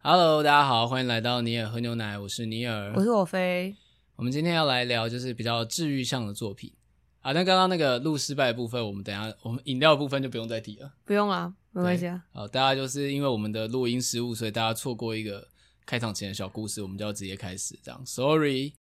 Hello，大家好，欢迎来到尼尔喝牛奶，我是尼尔，我是我飞。我们今天要来聊就是比较治愈向的作品啊。那刚刚那个录失败的部分，我们等一下我们饮料的部分就不用再提了，不用啊，没关系啊。好，大家就是因为我们的录音失误，所以大家错过一个开场前的小故事，我们就要直接开始这样。Sorry。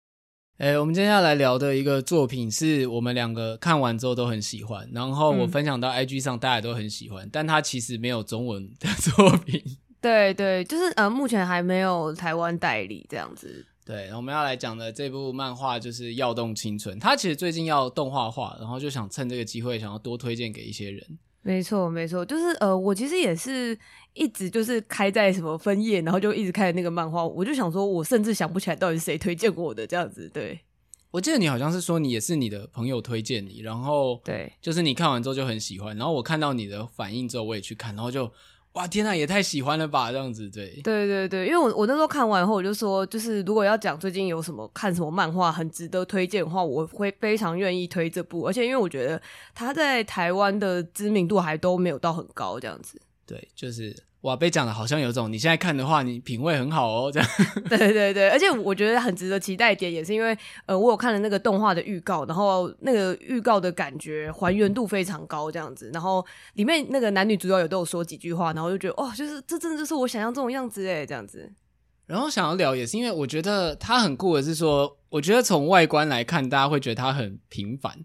哎，我们接下来聊的一个作品是我们两个看完之后都很喜欢，然后我分享到 IG 上，大家都很喜欢，嗯、但它其实没有中文的作品。对对，就是呃，目前还没有台湾代理这样子。对，我们要来讲的这部漫画就是《耀动青春》，它其实最近要动画化，然后就想趁这个机会，想要多推荐给一些人。没错，没错，就是呃，我其实也是一直就是开在什么分页，然后就一直看那个漫画，我就想说，我甚至想不起来到底是谁推荐过我的这样子。对，我记得你好像是说你也是你的朋友推荐你，然后对，就是你看完之后就很喜欢，然后我看到你的反应之后，我也去看，然后就。哇天呐，也太喜欢了吧！这样子，对，对对对，因为我我那时候看完后，我就说，就是如果要讲最近有什么看什么漫画很值得推荐的话，我会非常愿意推这部，而且因为我觉得他在台湾的知名度还都没有到很高，这样子。对，就是。哇，被讲的好像有种你现在看的话，你品味很好哦，这样。对对对，而且我觉得很值得期待一点，也是因为呃，我有看了那个动画的预告，然后那个预告的感觉还原度非常高，这样子。然后里面那个男女主角也都有说几句话，然后就觉得哦，就是这真的就是我想象这种样子诶，这样子。然后想要聊也是因为我觉得它很酷的是说，我觉得从外观来看，大家会觉得它很平凡，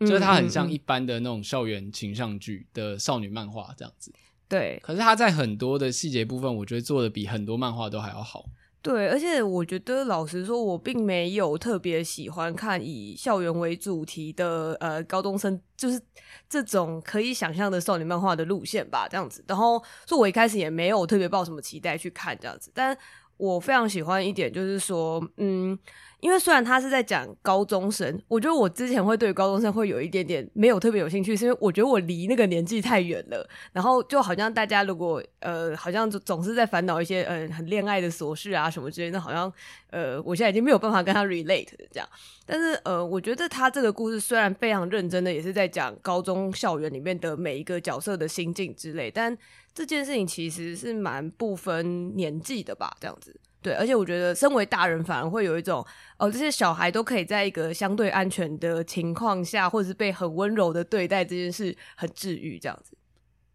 就是它很像一般的那种校园情上剧的少女漫画这样子。对，可是他在很多的细节部分，我觉得做的比很多漫画都还要好。对，而且我觉得老实说，我并没有特别喜欢看以校园为主题的呃高中生，就是这种可以想象的少女漫画的路线吧，这样子。然后，所以我一开始也没有特别抱什么期待去看这样子，但我非常喜欢一点就是说，嗯。因为虽然他是在讲高中生，我觉得我之前会对高中生会有一点点没有特别有兴趣，是因为我觉得我离那个年纪太远了。然后就好像大家如果呃，好像总总是在烦恼一些呃很恋爱的琐事啊什么之类的，那好像呃，我现在已经没有办法跟他 relate 这样。但是呃，我觉得他这个故事虽然非常认真的，也是在讲高中校园里面的每一个角色的心境之类，但这件事情其实是蛮不分年纪的吧，这样子。对，而且我觉得，身为大人反而会有一种，哦，这些小孩都可以在一个相对安全的情况下，或者是被很温柔的对待，这件事很治愈，这样子。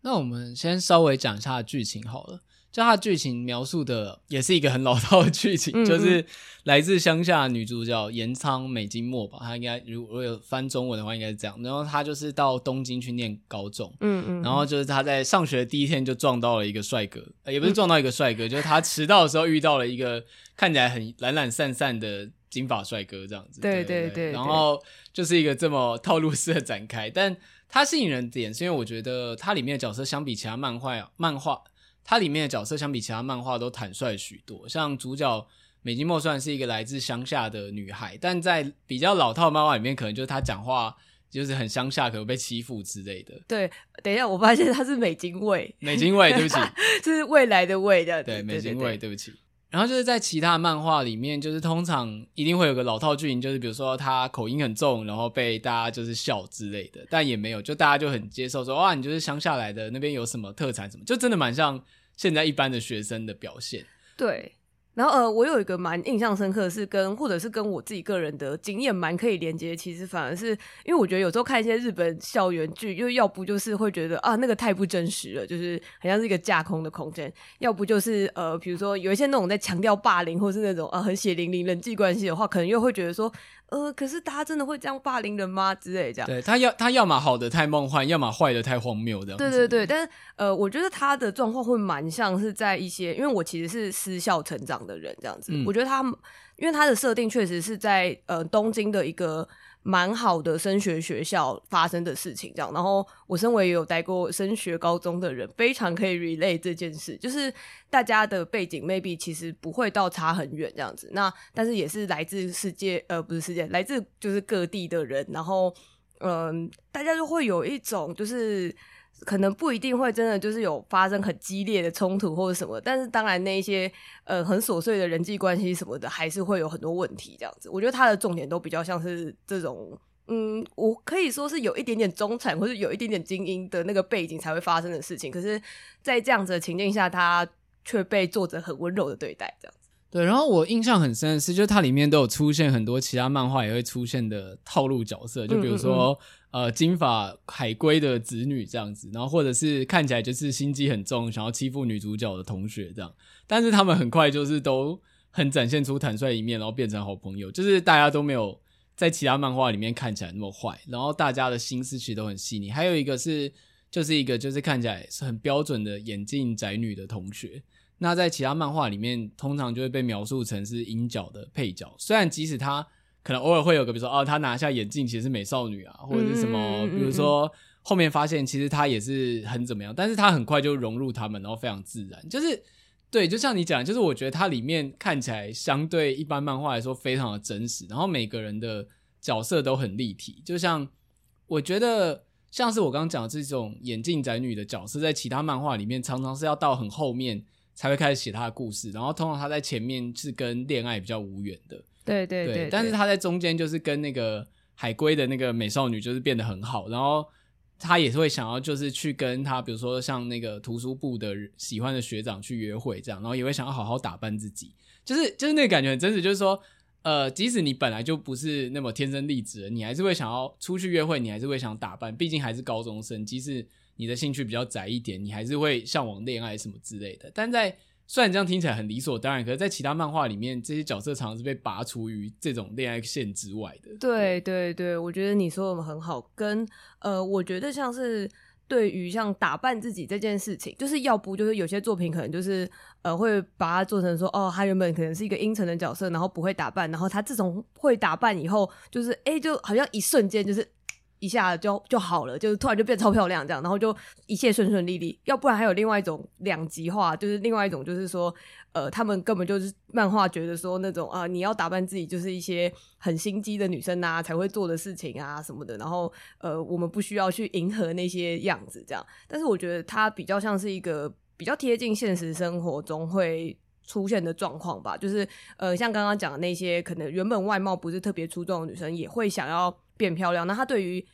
那我们先稍微讲一下剧情好了。就它剧情描述的也是一个很老套的剧情，嗯嗯，就是来自乡下的女主角岩仓美津末吧，她应该如果有翻中文的话，应该是这样。然后她就是到东京去念高中，嗯，嗯嗯，然后就是她在上学的第一天就撞到了一个帅哥，呃，也不是撞到一个帅哥，嗯、就是她迟到的时候遇到了一个看起来很懒懒散散的金发帅哥，这样子。对对对，对，对。然后就是一个这么套路式的展开，但它吸引人点是因为我觉得它里面的角色相比其他漫画漫画。它里面的角色相比其他漫画都坦率许多，像主角美津茉虽然是一个来自乡下的女孩，但在比较老套的漫画里面，可能就是她讲话就是很乡下，可能被欺负之类的。对，等一下，我发现她是美津卫，美津卫，对不起，这是未来的未的，对，美津卫，对不起。然后就是在其他漫画里面，就是通常一定会有个老套剧情，就是比如说他口音很重，然后被大家就是笑之类的，但也没有，就大家就很接受说，哇，你就是乡下来的，那边有什么特产什么，就真的蛮像现在一般的学生的表现。对。然后呃，我有一个蛮印象深刻的是跟或者是跟我自己个人的经验蛮可以连接，其实反而是因为我觉得有时候看一些日本校园剧，又要不就是会觉得啊那个太不真实了，就是好像是一个架空的空间；要不就是呃，比如说有一些那种在强调霸凌或是那种啊很血淋淋人际关系的话，可能又会觉得说。呃，可是大家真的会这样霸凌人吗？之类这样。对，他要他要么好的太梦幻，要么坏的太荒谬的。对对对，但是呃，我觉得他的状况会蛮像是在一些，因为我其实是私校成长的人，这样子。嗯、我觉得他，因为他的设定确实是在呃东京的一个。蛮好的升学学校发生的事情，这样。然后我身为也有待过升学高中的人，非常可以 relate 这件事，就是大家的背景 maybe 其实不会到差很远这样子。那但是也是来自世界，呃，不是世界，来自就是各地的人，然后嗯、大家就会有一种就是。可能不一定会真的就是有发生很激烈的冲突或者什么，但是当然那一些呃很琐碎的人际关系什么的，还是会有很多问题这样子。我觉得他的重点都比较像是这种，嗯，我可以说是有一点点中产或者有一点点精英的那个背景才会发生的事情。可是，在这样子的情境下，他却被作者很温柔的对待，这样。对，然后我印象很深的是，就是它里面都有出现很多其他漫画也会出现的套路角色，就比如说嗯嗯嗯呃金发海龟的子女这样子，然后或者是看起来就是心机很重，想要欺负女主角的同学这样，但是他们很快就是都很展现出坦率一面，然后变成好朋友，就是大家都没有在其他漫画里面看起来那么坏，然后大家的心思其实都很细腻。还有一个是，就是一个就是看起来是很标准的眼镜宅女的同学。那在其他漫画里面，通常就会被描述成是阴角的配角。虽然即使他可能偶尔会有个，比如说哦，他拿下眼镜其实是美少女啊，或者是什么，比如说后面发现其实他也是很怎么样，但是他很快就融入他们，然后非常自然。就是对，就像你讲，就是我觉得它里面看起来相对一般漫画来说非常的真实，然后每个人的角色都很立体。就像我觉得像是我刚刚讲的这种眼镜宅女的角色，在其他漫画里面常常是要到很后面。才会开始写他的故事，然后通常他在前面是跟恋爱比较无缘的，对对对，对，但是他在中间就是跟那个海龟的那个美少女就是变得很好，然后他也是会想要就是去跟他，比如说像那个图书部的喜欢的学长去约会这样，然后也会想要好好打扮自己，就是就是那个感觉很真实，就是说，呃，即使你本来就不是那么天生丽质，你还是会想要出去约会，你还是会想打扮，毕竟还是高中生，即使。你的兴趣比较窄一点，你还是会向往恋爱什么之类的。但在虽然这样听起来很理所当然，可是，在其他漫画里面，这些角色常常是被拔除于这种恋爱线之外的。对对对，我觉得你说的很好。跟呃，我觉得像是对于像打扮自己这件事情，就是要不就是有些作品可能就是呃会把它做成说，哦，他原本可能是一个阴沉的角色，然后不会打扮，然后他自从会打扮以后，就是哎，就好像一瞬间就是。一下就就好了，就是突然就变超漂亮这样，然后就一切顺顺利利。要不然还有另外一种两极化，就是另外一种就是说，呃，他们根本就是漫画觉得说那种啊、你要打扮自己就是一些很心机的女生、啊、才会做的事情啊什么的。然后呃，我们不需要去迎合那些样子这样。但是我觉得它比较像是一个比较贴近现实生活中会出现的状况吧。就是呃，像刚刚讲的那些可能原本外貌不是特别出众的女生，也会想要。变漂亮，那他对于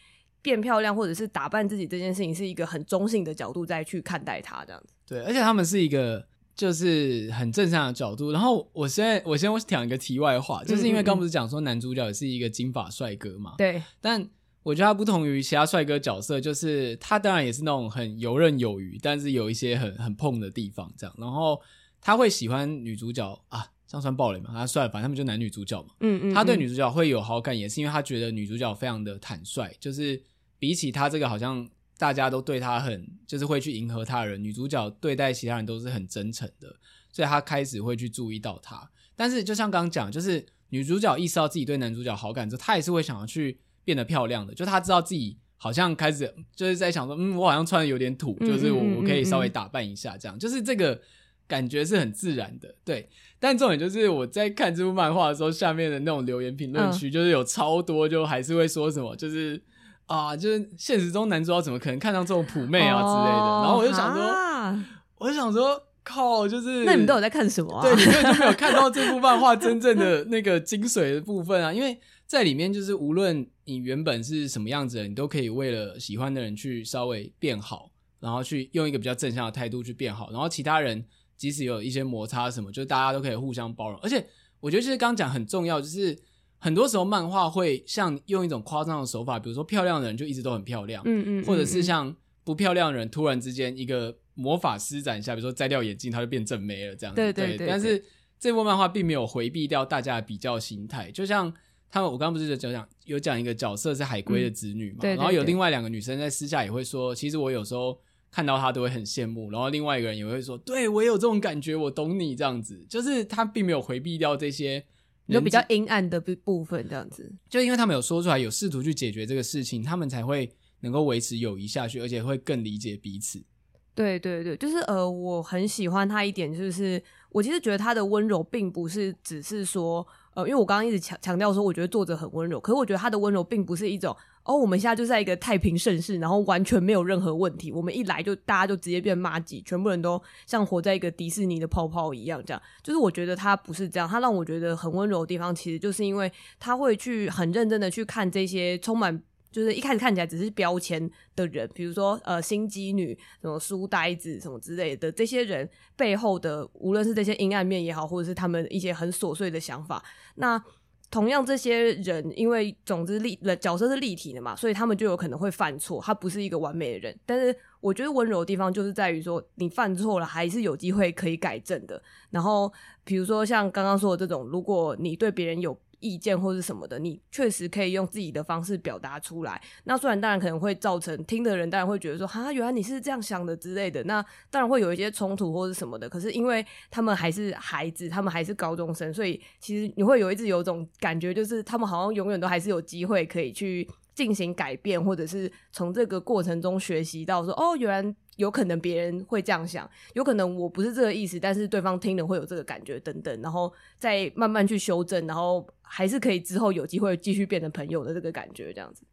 变漂亮或者是打扮自己这件事情，是一个很中性的角度再去看待他这样子。对，而且他们是一个就是很正向的角度。然后我现在我先我讲一个题外话，就是因为刚不是讲说男主角也是一个金发帅哥嘛？对。但我觉得他不同于其他帅哥角色，就是他当然也是那种很游刃有余，但是有一些很很碰的地方这样。然后他会喜欢女主角啊。这样算暴雷嘛？他帅，反正他们就男女主角嘛。嗯，嗯嗯，他对女主角会有好感，也是因为他觉得女主角非常的坦率，就是比起他这个好像大家都对他很，就是会去迎合他的人，女主角对待其他人都是很真诚的，所以他开始会去注意到他。但是就像刚刚讲，就是女主角意识到自己对男主角好感之后，她也是会想要去变得漂亮的。就她知道自己好像开始就是在想说，嗯，我好像穿的有点土，就是我我可以稍微打扮一下，这样，就是这个。感觉是很自然的，对。但重点就是我在看这部漫画的时候，下面的那种留言评论区，就是有超多，就还是会说什么，就是啊，就是现实中男主角怎么可能看上这种普妹啊之类的。哦、然后我就想说，啊、我就想说，靠，就是那你们都有在看什么啊？对，你根本就没有看到这部漫画真正的那个精髓的部分啊。因为在里面，就是无论你原本是什么样子的，你都可以为了喜欢的人去稍微变好，然后去用一个比较正向的态度去变好，然后其他人。即使有一些摩擦什么，就是大家都可以互相包容。而且我觉得其实刚刚讲很重要，就是很多时候漫画会像用一种夸张的手法，比如说漂亮的人就一直都很漂亮，嗯嗯，或者是像不漂亮的人突然之间一个魔法施展一下，比如说摘掉眼镜，他就变正妹了这样子。对对对，对。但是这部漫画并没有回避掉大家的比较心态，就像他们，我刚刚不是就讲有讲一个角色是海龟的子女嘛，嗯、对对对，然后有另外两个女生在私下也会说，其实我有时候。看到他都会很羡慕，然后另外一个人也会说：“对，我也有这种感觉，我懂你。”这样子，就是他并没有回避掉这些有比较阴暗的部分，这样子。就因为他们有说出来，有试图去解决这个事情，他们才会能够维持友谊下去，而且会更理解彼此。对对对，就是呃，我很喜欢他一点，就是我其实觉得他的温柔并不是只是说。因为我刚刚一直强强调说，我觉得作者很温柔，可是我觉得他的温柔并不是一种哦，我们现在就在一个太平盛世，然后完全没有任何问题，我们一来就大家就直接变骂鸡，全部人都像活在一个迪士尼的泡泡一样，这样，就是我觉得他不是这样，他让我觉得很温柔的地方，其实就是因为他会去很认真的去看这些充满就是一开始看起来只是标签的人，比如说呃心机女、什么书呆子什么之类的，这些人背后的无论是这些阴暗面也好，或者是他们一些很琐碎的想法，那同样这些人因为总之立角色是立体的嘛，所以他们就有可能会犯错，他不是一个完美的人。但是我觉得温柔的地方就是在于说，你犯错了还是有机会可以改正的。然后比如说像刚刚说的这种，如果你对别人有意见或是什么的，你确实可以用自己的方式表达出来。那虽然当然可能会造成听的人当然会觉得说，哈，原来你是这样想的之类的。那当然会有一些冲突或是什么的。可是因为他们还是孩子，他们还是高中生，所以其实你会有一直有种感觉，就是他们好像永远都还是有机会可以去进行改变，或者是从这个过程中学习到说，哦，原来。有可能别人会这样想，有可能我不是这个意思，但是对方听了会有这个感觉等等，然后再慢慢去修正，然后还是可以之后有机会继续变成朋友的这个感觉，这样子。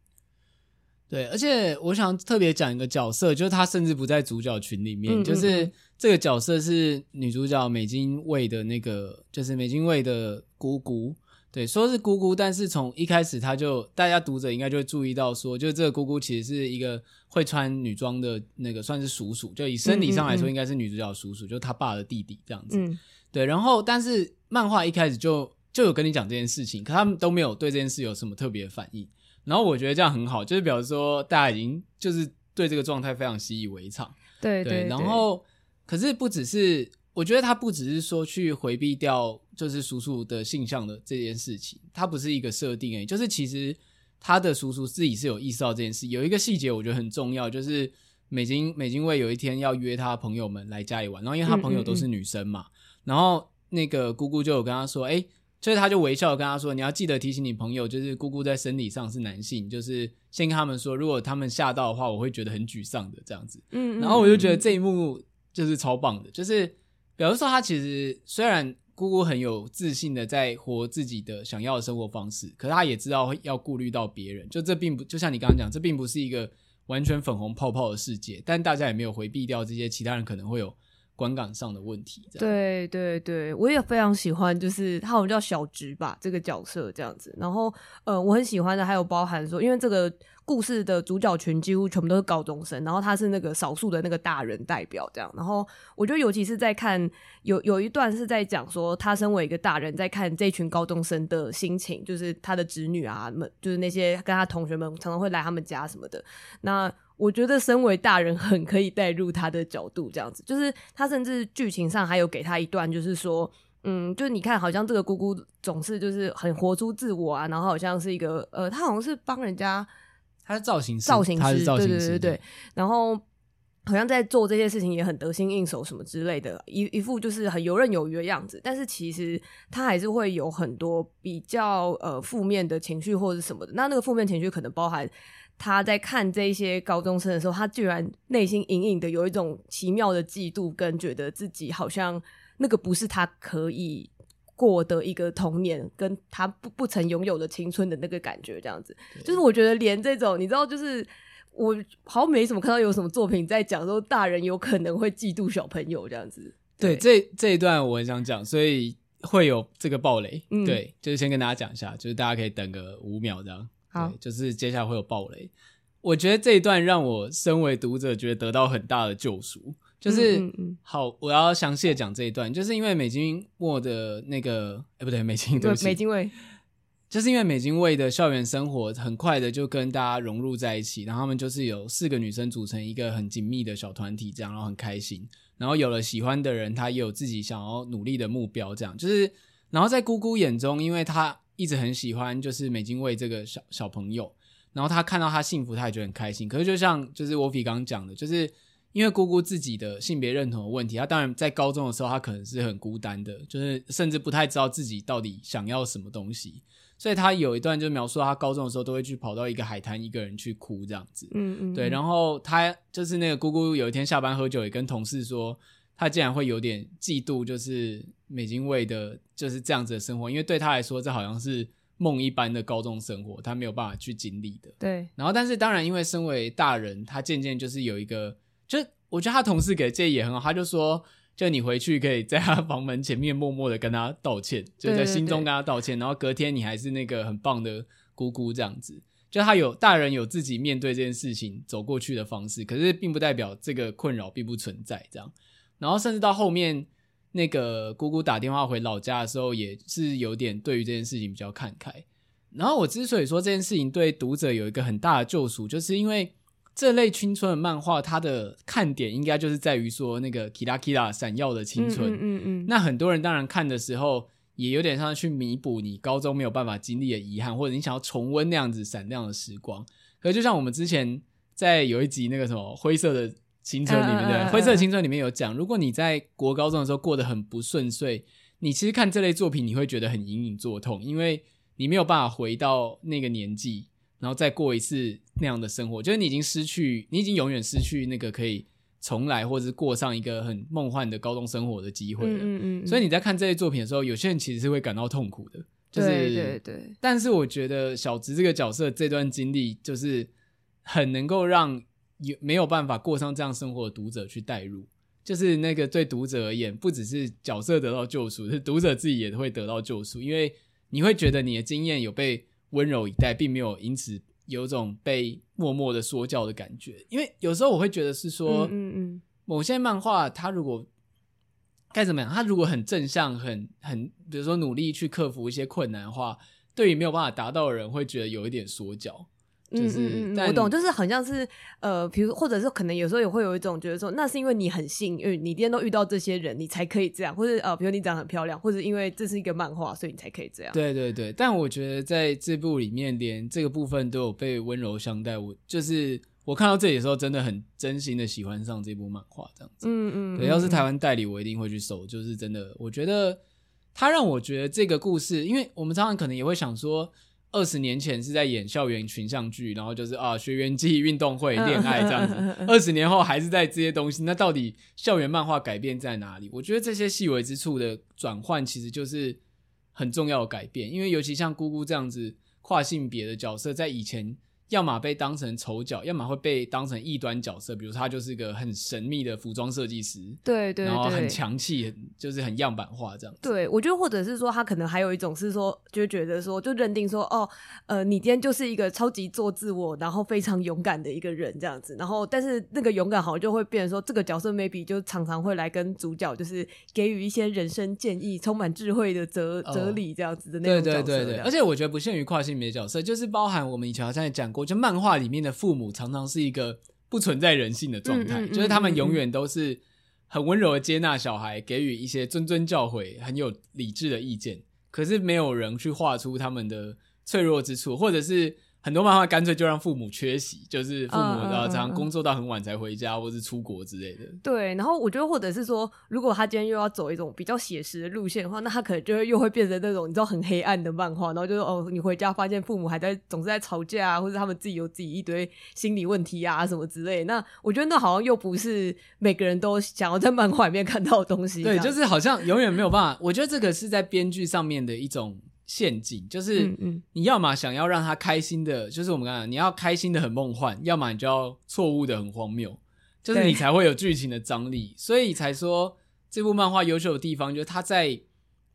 对，而且我想特别讲一个角色，就是他甚至不在主角群里面，嗯嗯嗯，就是这个角色是女主角美津卫的那个，就是美津卫的姑姑。对，说是姑姑，但是从一开始他就，大家读者应该就会注意到说，就这个姑姑其实是一个会穿女装的那个，算是叔叔，就以生理上来说，应该是女主角叔叔，嗯嗯嗯，就他爸的弟弟这样子。嗯、对，然后但是漫画一开始就就有跟你讲这件事情，可他们都没有对这件事有什么特别的反应。然后我觉得这样很好，就是表示说大家已经就是对这个状态非常习以为常。对对，对，然后可是不只是。我觉得他不只是说去回避掉就是叔叔的性向的这件事情，他不是一个设定诶，就是其实他的叔叔自己是有意识到这件事。有一个细节我觉得很重要，就是美金美金卫有一天要约他朋友们来家里玩，然后因为他朋友都是女生嘛，嗯嗯嗯，然后那个姑姑就有跟他说，诶，所以他就微笑跟他说，你要记得提醒你朋友，就是姑姑在生理上是男性，就是先跟他们说，如果他们吓到的话，我会觉得很沮丧的这样子。嗯，嗯，嗯，然后我就觉得这一幕就是超棒的，就是。比如说，他其实虽然姑姑很有自信的在活自己的想要的生活方式，可是他也知道要顾虑到别人。就这并不就像你刚刚讲，这并不是一个完全粉红泡泡的世界，但大家也没有回避掉这些其他人可能会有观感上的问题。对对对，我也非常喜欢，就是他好像叫小直吧这个角色这样子。然后呃，我很喜欢的还有包含说，因为这个。故事的主角群几乎全部都是高中生，然后他是那个少数的那个大人代表，这样。然后我觉得，尤其是在看有有一段是在讲说，他身为一个大人，在看这群高中生的心情，就是他的侄女啊们，就是那些跟他同学们常常会来他们家什么的。那我觉得，身为大人很可以带入他的角度，这样子。就是他甚至剧情上还有给他一段，就是说，嗯，就是你看，好像这个姑姑总是就是很活出自我啊，然后好像是一个呃，他好像是帮人家。他是造型师，造型师，他是造型师，对对对对。然后好像在做这些事情也很得心应手，什么之类的，一一副就是很游刃有余的样子。但是其实他还是会有很多比较呃负面的情绪或者什么的。那那个负面情绪可能包含他在看这些高中生的时候，他居然内心隐隐的有一种奇妙的嫉妒，跟觉得自己好像那个不是他可以。过的一个童年，跟他不不曾拥有的青春的那个感觉，这样子，就是我觉得连这种，你知道，就是我好像没什么看到有什么作品在讲说大人有可能会嫉妒小朋友这样子。对，对这这一段我很想讲，所以会有这个暴雷。嗯，对，就是先跟大家讲一下，就是大家可以等个五秒这样。好，就是接下来会有暴雷。我觉得这一段让我身为读者觉得得到很大的救赎。就是好，我要详细的讲这一段，就是因为美津墨的那个，哎、欸、不对，美金对不起，美津卫，就是因为美金卫的校园生活很快的就跟大家融入在一起，然后他们就是有四个女生组成一个很紧密的小团体，这样，然后很开心，然后有了喜欢的人，她也有自己想要努力的目标，这样，就是，然后在姑姑眼中，因为她一直很喜欢就是美金卫这个小小朋友，然后她看到他幸福，她也觉得很开心，可是就像就是我比刚刚讲的，就是。因为姑姑自己的性别认同的问题，她当然在高中的时候，她可能是很孤单的，就是甚至不太知道自己到底想要什么东西。所以她有一段就描述她高中的时候都会去跑到一个海滩，一个人去哭这样子。嗯嗯，对。然后她就是那个姑姑，有一天下班喝酒，也跟同事说，她竟然会有点嫉妒，就是美津卫的就是这样子的生活，因为对她来说，这好像是梦一般的高中生活，她没有办法去经历的。对。然后，但是当然，因为身为大人，她渐渐就是有一个。就我觉得他同事给的建议也很好，他就说，就你回去可以在他房门前面默默的跟他道歉，就在心中跟他道歉，然后隔天你还是那个很棒的姑姑这样子。就他有大人有自己面对这件事情走过去的方式，可是并不代表这个困扰并不存在这样。然后甚至到后面，那个姑姑打电话回老家的时候，也是有点对于这件事情比较看开。然后我之所以说这件事情对读者有一个很大的救赎，就是因为这类青春的漫画，它的看点应该就是在于说那个 kira kira 闪耀的青春。嗯嗯嗯。那很多人当然看的时候，也有点像去弥补你高中没有办法经历的遗憾，或者你想要重温那样子闪亮的时光。可是就像我们之前在有一集那个什么灰色的青春里面的、uh, uh, uh, uh. 灰色的青春里面有讲，如果你在国高中的时候过得很不顺遂，你其实看这类作品你会觉得很隐隐作痛，因为你没有办法回到那个年纪，然后再过一次那样的生活，就是你已经失去，你已经永远失去那个可以。重来，或者是过上一个很梦幻的高中生活的机会了。嗯嗯嗯。所以你在看这些作品的时候，有些人其实是会感到痛苦的。就是、对对对。但是我觉得小直这个角色这段经历，就是很能够让有没有办法过上这样生活的读者去带入。就是那个对读者而言，不只是角色得到救赎，是读者自己也会得到救赎，因为你会觉得你的经验有被温柔以待，并没有因此。有种被默默的说教的感觉，因为有时候我会觉得是说，嗯嗯，某些漫画它如果该怎么样，它如果很正向，很很，比如说努力去克服一些困难的话，对于没有办法达到的人，会觉得有一点说教。就是，嗯嗯，我懂，就是很像是呃，比如或者是可能有时候也会有一种觉得说，那是因为你很幸运，你今天都遇到这些人，你才可以这样，或者呃，比如你长得很漂亮，或者因为这是一个漫画，所以你才可以这样。对对对，但我觉得在这部里面，连这个部分都有被温柔相待。我就是我看到这里的时候，真的很真心的喜欢上这部漫画，这样子。嗯嗯，对，要是台湾代理，我一定会去收。就是真的，我觉得他让我觉得这个故事，因为我们常常可能也会想说。二十年前是在演校园群像剧，然后就是啊学员记忆、运动会、恋爱这样子。二十年后还是在这些东西，那到底校园漫画改变在哪里？我觉得这些细微之处的转换，其实就是很重要的改变。因为尤其像姑姑这样子跨性别的角色，在以前。要么被当成丑角，要么会被当成异端角色。比如他就是一个很神秘的服装设计师，对，对对，然后很强气，很就是很样板化这样子。对，我觉得或者是说他可能还有一种是说，就觉得说，就认定说，哦，呃，你今天就是一个超级做自我，然后非常勇敢的一个人这样子。然后，但是那个勇敢好像就会变成说，这个角色 maybe 就常常会来跟主角就是给予一些人生建议，充满智慧的哲哲理这样子的那种角色。对对对对，而且我觉得不限于跨性别角色，就是包含我们以前好像也讲过，就漫画里面的父母常常是一个不存在人性的状态，嗯嗯嗯、就是他们永远都是很温柔的接纳小孩，给予一些谆谆教诲，很有理智的意见，可是没有人去画出他们的脆弱之处，或者是。很多漫画干脆就让父母缺席，就是父母常常工作到很晚才回家，或是出国之类的。对，然后我觉得，或者是说，如果他今天又要走一种比较写实的路线的话，那他可能就会又会变成那种你知道很黑暗的漫画，然后就是哦，你回家发现父母还在总是在吵架啊，或者他们自己有自己一堆心理问题啊什么之类的。那我觉得那好像又不是每个人都想要在漫画里面看到的东西。对，就是好像永远没有办法。我觉得这个是在编剧上面的一种。陷阱就是，你要么想要让他开心的，就是我们刚刚你要开心的很梦幻，要么你就要错误的很荒谬，就是你才会有剧情的张力。所以才说这部漫画优秀的地方，就是他在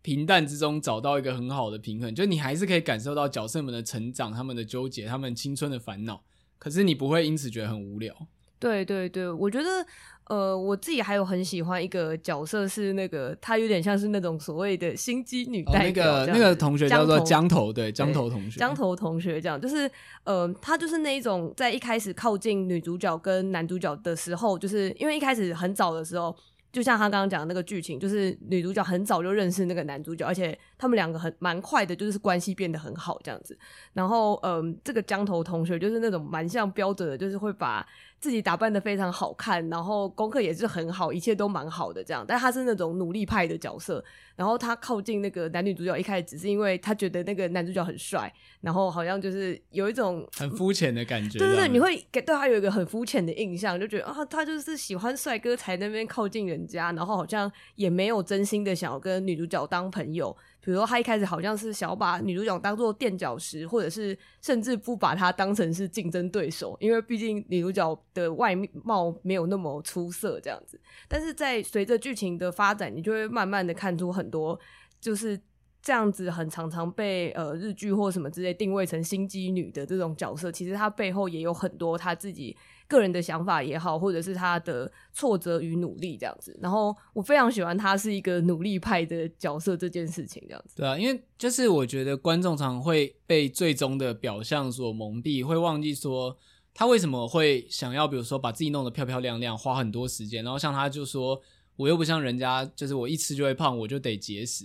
平淡之中找到一个很好的平衡，就是你还是可以感受到角色们的成长、他们的纠结、他们青春的烦恼，可是你不会因此觉得很无聊。对对对，我觉得。呃，我自己还有很喜欢一个角色，是那个他有点像是那种所谓的心机女代表，哦，那个那个同学叫做江头，对，江头同学，江头同学这样，就是呃，他就是那一种在一开始靠近女主角跟男主角的时候，就是因为一开始很早的时候。就像他刚刚讲的那个剧情，就是女主角很早就认识那个男主角，而且他们两个很蛮快的，就是关系变得很好这样子。然后，嗯，这个江头同学就是那种蛮像标准的，就是会把自己打扮的非常好看，然后功课也是很好，一切都蛮好的这样。但他是那种努力派的角色。然后他靠近那个男女主角，一开始只是因为他觉得那个男主角很帅，然后好像就是有一种很肤浅的感觉。对对对，你会给对他有一个很肤浅的印象，就觉得啊，他就是喜欢帅哥才那边靠近人家，然后好像也没有真心的想要跟女主角当朋友。比如说，他一开始好像是想要把女主角当做垫脚石，或者是甚至不把她当成是竞争对手，因为毕竟女主角的外貌没有那么出色这样子。但是在随着剧情的发展，你就会慢慢的看出很多，就是这样子很常常被呃日剧或什么之类定位成心机女的这种角色，其实她背后也有很多她自己个人的想法也好，或者是他的挫折与努力这样子。然后我非常喜欢他是一个努力派的角色这件事情这样子。对啊，因为就是我觉得观众常会被最终的表象所蒙蔽，会忘记说他为什么会想要，比如说把自己弄得漂漂亮亮，花很多时间。然后像他就说，我又不像人家，就是我一吃就会胖，我就得节食。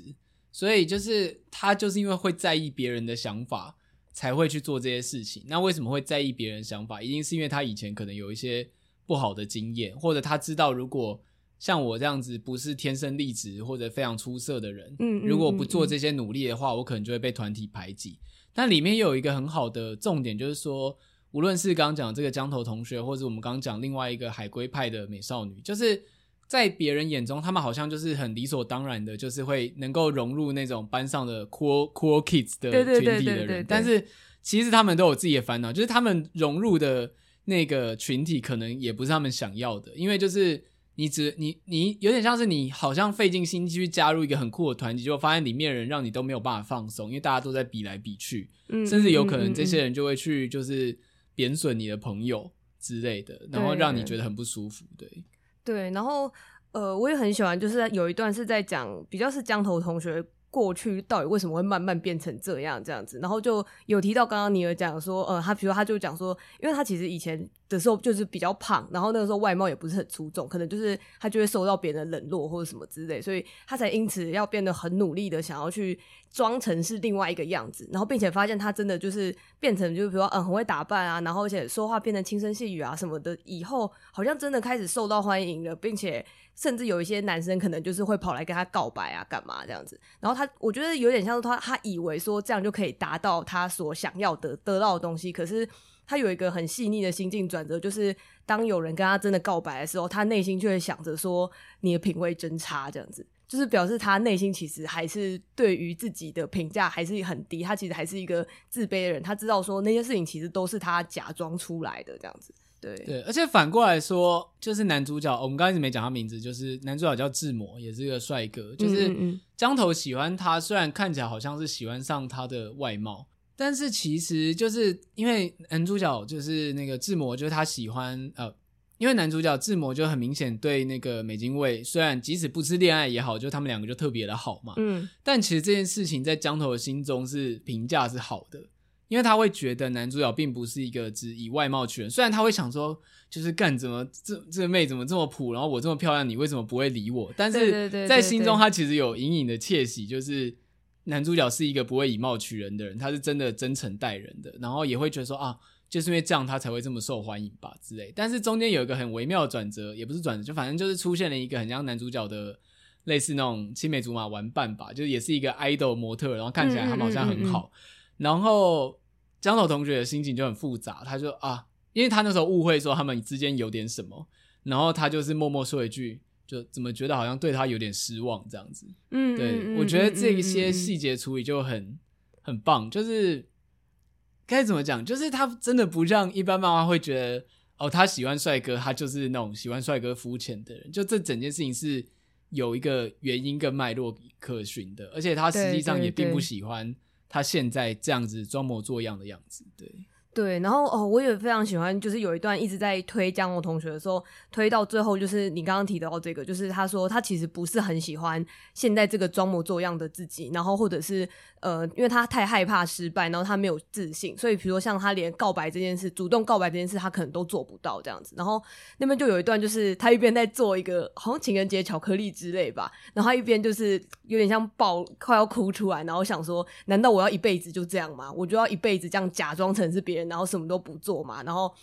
所以就是他就是因为会在意别人的想法，才会去做这些事情。那为什么会在意别人想法？一定是因为他以前可能有一些不好的经验，或者他知道如果像我这样子不是天生丽质或者非常出色的人，嗯，如果不做这些努力的话，我可能就会被团体排挤。但里面又有一个很好的重点，就是说，无论是刚刚讲这个江头同学，或者我们刚刚讲另外一个海归派的美少女，就是。在别人眼中，他们好像就是很理所当然的，就是会能够融入那种班上的 cool cool kids 的群体的人。但是其实他们都有自己的烦恼，就是他们融入的那个群体可能也不是他们想要的。因为就是你只你你有点像是你好像费尽心机去加入一个很酷的团体，结果发现里面的人让你都没有办法放松，因为大家都在比来比去，嗯，甚至有可能这些人就会去就是贬损你的朋友之类的，然后让你觉得很不舒服，对。对，然后呃，我也很喜欢，就是有一段是在讲，比较是江头同学过去到底为什么会慢慢变成这样这样子，然后就有提到刚刚尼尔讲说，呃，他比如他就讲说，因为他其实以前的时候就是比较胖，然后那个时候外貌也不是很出众，可能就是他就会受到别人的冷落或者什么之类，所以他才因此要变得很努力的想要去装成是另外一个样子，然后并且发现他真的就是变成就是比如说嗯很会打扮啊，然后而且说话变得轻声细语啊什么的，以后好像真的开始受到欢迎了，并且甚至有一些男生可能就是会跑来跟他告白啊干嘛这样子，然后他我觉得有点像是他他以为说这样就可以达到他所想要的得到的东西，可是。他有一个很细腻的心境转折，就是当有人跟他真的告白的时候，他内心就会想着说：“你的品味真差。”这样子，就是表示他内心其实还是对于自己的评价还是很低，他其实还是一个自卑的人。他知道说那些事情其实都是他假装出来的，这样子。对对，而且反过来说，就是男主角，我们刚开始没讲他名字，就是男主角叫志摩，也是一个帅哥。就是江头喜欢他，虽然看起来好像是喜欢上他的外貌。但是其实就是因为男主角就是那个志摩，就是他喜欢呃，因为男主角志摩就很明显对那个美津卫，虽然即使不是恋爱也好，就他们两个就特别的好嘛。嗯。但其实这件事情在江头的心中是评价是好的，因为他会觉得男主角并不是一个只以外貌取人，虽然他会想说，就是干怎么这这个妹怎么这么普，然后我这么漂亮，你为什么不会理我？但是在心中他其实有隐隐的窃喜，就是。男主角是一个不会以貌取人的人，他是真的真诚待人的，然后也会觉得说啊，就是因为这样他才会这么受欢迎吧之类。但是中间有一个很微妙的转折，也不是转折，就反正就是出现了一个很像男主角的类似那种青梅竹马玩伴吧，就是也是一个 idol 模特，然后看起来他们好像很好。嗯嗯嗯嗯，然后江头同学的心情就很复杂，他就啊，因为他那时候误会说他们之间有点什么，然后他就是默默说一句。就怎么觉得好像对他有点失望这样子，嗯，对，嗯，我觉得这一些细节处理就很，嗯，很棒，就是该怎么讲，就是他真的不像一般漫画会觉得哦，他喜欢帅哥，他就是那种喜欢帅哥肤浅的人，就这整件事情是有一个原因跟脉络可循的，而且他实际上也并不喜欢他现在这样子装模作样的样子，对。对，然后哦，我也非常喜欢，就是有一段一直在推江头同学的时候，推到最后，就是你刚刚提到这个，就是他说他其实不是很喜欢现在这个装模作样的自己，然后或者是呃，因为他太害怕失败，然后他没有自信，所以比如说像他连告白这件事，主动告白这件事，他可能都做不到这样子。然后那边就有一段，就是他一边在做一个好像情人节巧克力之类吧，然后他一边就是有点像爆快要哭出来，然后想说，难道我要一辈子就这样吗？我就要一辈子这样假装成是别人？然后什么都不做嘛，然后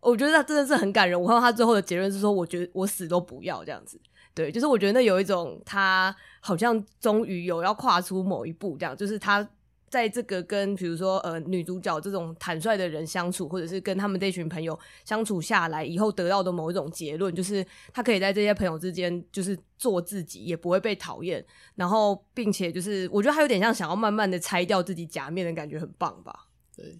我觉得他真的是很感人。我看到他最后的结论是说，我觉得我死都不要这样子。对，就是我觉得那有一种他好像终于有要跨出某一步，这样就是他在这个跟比如说呃女主角这种坦率的人相处，或者是跟他们这群朋友相处下来以后得到的某一种结论，就是他可以在这些朋友之间就是做自己，也不会被讨厌。然后并且就是我觉得他有点像想要慢慢的拆掉自己假面的感觉，很棒吧？对。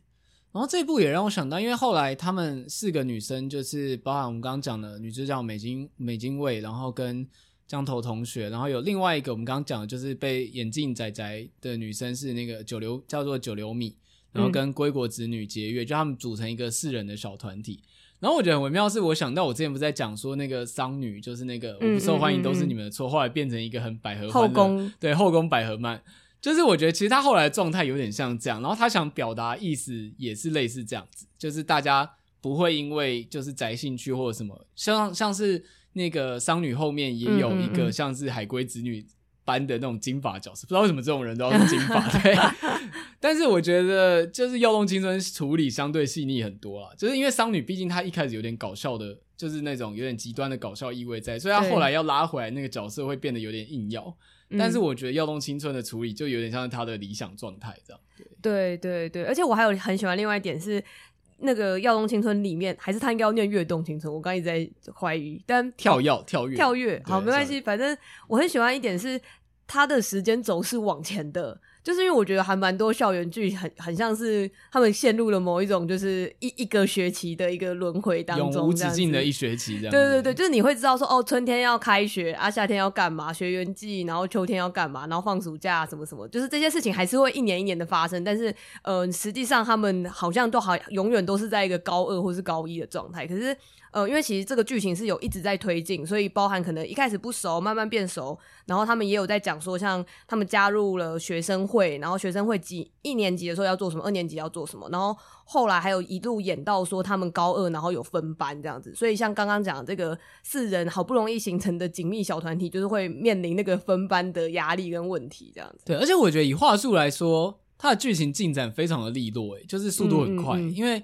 然后这一部也让我想到，因为后来他们四个女生，就是包含我们刚刚讲的女主角美津美津卫，然后跟江头同学，然后有另外一个我们刚刚讲的就是被眼镜仔仔的女生是那个九流叫做九流米，然后跟归国子女结月，嗯、就他们组成一个四人的小团体。然后我觉得很微妙，是我想到我之前不是在讲说那个桑女，就是那个我不受欢迎都是你们的错，嗯嗯嗯后来变成一个很百合后宫，对后宫百合漫，就是我觉得其实他后来的状态有点像这样，然后他想表达意思也是类似这样子，就是大家不会因为就是宅兴趣或者什么，像像是那个商女后面也有一个像是海归子女。般的那种金发角色，不知道为什么这种人都要是金发。对，但是我觉得就是《耀动青春》处理相对细腻很多啦，就是因为商女毕竟她一开始有点搞笑的，就是那种有点极端的搞笑意味在，所以她后来要拉回来那个角色会变得有点硬要。但是我觉得《耀动青春》的处理就有点像是她的理想状态这样。对对对，而且我还有很喜欢另外一点是，那个《耀动青春》里面还是他应该要念《跃动青春》，我刚一直在怀疑，但跳跃跳跃跳跃，好没关系，反正我很喜欢一点是他的时间轴是往前的。就是因为我觉得还蛮多校园剧很很像是他们陷入了某一种就是一一个学期的一个轮回当中，永无止境的一学期这样。对对对，就是你会知道说哦，春天要开学啊，夏天要干嘛，学园季，然后秋天要干嘛，然后放暑假什么什么，就是这些事情还是会一年一年的发生。但是呃，实际上他们好像都好永远都是在一个高二或是高一的状态。可是呃，因为其实这个剧情是有一直在推进，所以包含可能一开始不熟，慢慢变熟，然后他们也有在讲说，像他们加入了学生会，然后学生会。几一年级的时候要做什么，二年级要做什么，然后后来还有一路演到说他们高二，然后有分班这样子。所以像刚刚讲这个四人好不容易形成的紧密小团体，就是会面临那个分班的压力跟问题这样子。对，而且我觉得以话术来说，它的剧情进展非常的利落，诶，就是速度很快。嗯嗯嗯，因为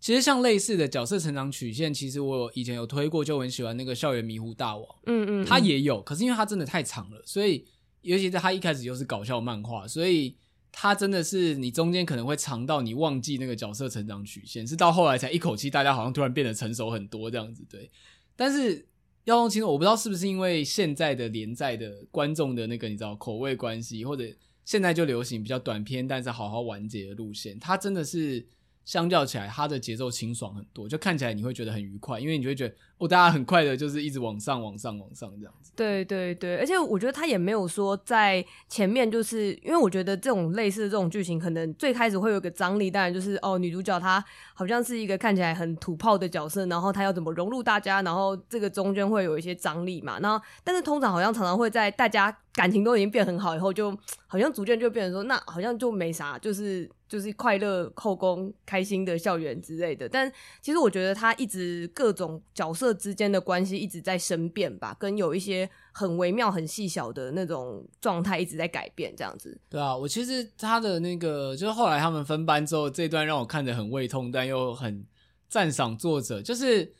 其实像类似的角色成长曲线，其实我以前有推过，就很喜欢那个校园迷糊大王。嗯，嗯嗯，他也有，可是因为他真的太长了，所以尤其是他一开始又是搞笑漫画，所以。他真的是你中间可能会长到你忘记那个角色成长曲线，是到后来才一口气大家好像突然变得成熟很多这样子，对。但是《耀动青春》我不知道是不是因为现在的连载的观众的那个你知道口味关系，或者现在就流行比较短篇但是好好完结的路线，它真的是。相较起来，它的节奏清爽很多，就看起来你会觉得很愉快，因为你就会觉得哦，大家很快的，就是一直往上、往上、往上这样子。对对对，而且我觉得他也没有说在前面，就是因为我觉得这种类似的这种剧情，可能最开始会有个张力，当然就是哦，女主角她好像是一个看起来很土炮的角色，然后她要怎么融入大家，然后这个中间会有一些张力嘛。然后，但是通常好像常常会在大家感情都已经变很好以后，就好像逐渐就变成说，那好像就没啥，就是。就是快乐后宫、开心的校园之类的，但其实我觉得他一直各种角色之间的关系一直在生变吧，跟有一些很微妙、很细小的那种状态一直在改变，这样子。对啊，我其实他的那个就是后来他们分班之后这段让我看得很胃痛，但又很赞赏作者。就是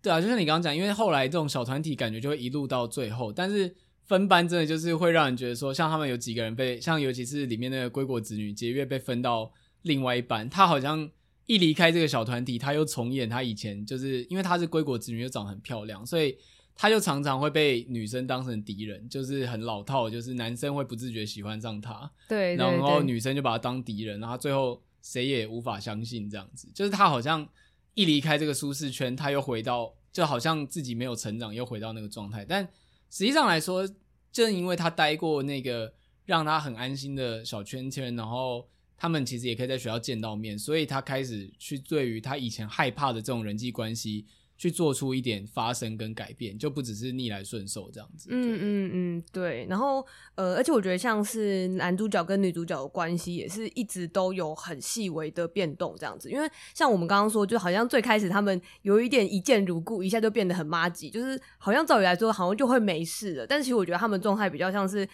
对啊，就像你刚刚讲，因为后来这种小团体感觉就会一路到最后，但是。分班真的就是会让人觉得说，像他们有几个人被，像尤其是里面那个归国子女结月被分到另外一班，他好像一离开这个小团体，他又重演他以前，就是因为他是归国子女又长得很漂亮，所以他就常常会被女生当成敌人，就是很老套，就是男生会不自觉喜欢上他，对，然后女生就把他当敌人，然后最后谁也无法相信这样子，就是他好像一离开这个舒适圈，他又回到，就好像自己没有成长，又回到那个状态，但。实际上来说，正因为他待过那个让他很安心的小圈圈，然后他们其实也可以在学校见到面，所以他开始去对于他以前害怕的这种人际关系。去做出一点发生跟改变，就不只是逆来顺受这样子。嗯嗯嗯，对。然后呃，而且我觉得像是男主角跟女主角的关系，也是一直都有很细微的变动这样子。因为像我们刚刚说，就好像最开始他们有一点一见如故，一下就变得很妈吉，就是好像照理来说好像就会没事了。但是其实我觉得他们状态比较像是。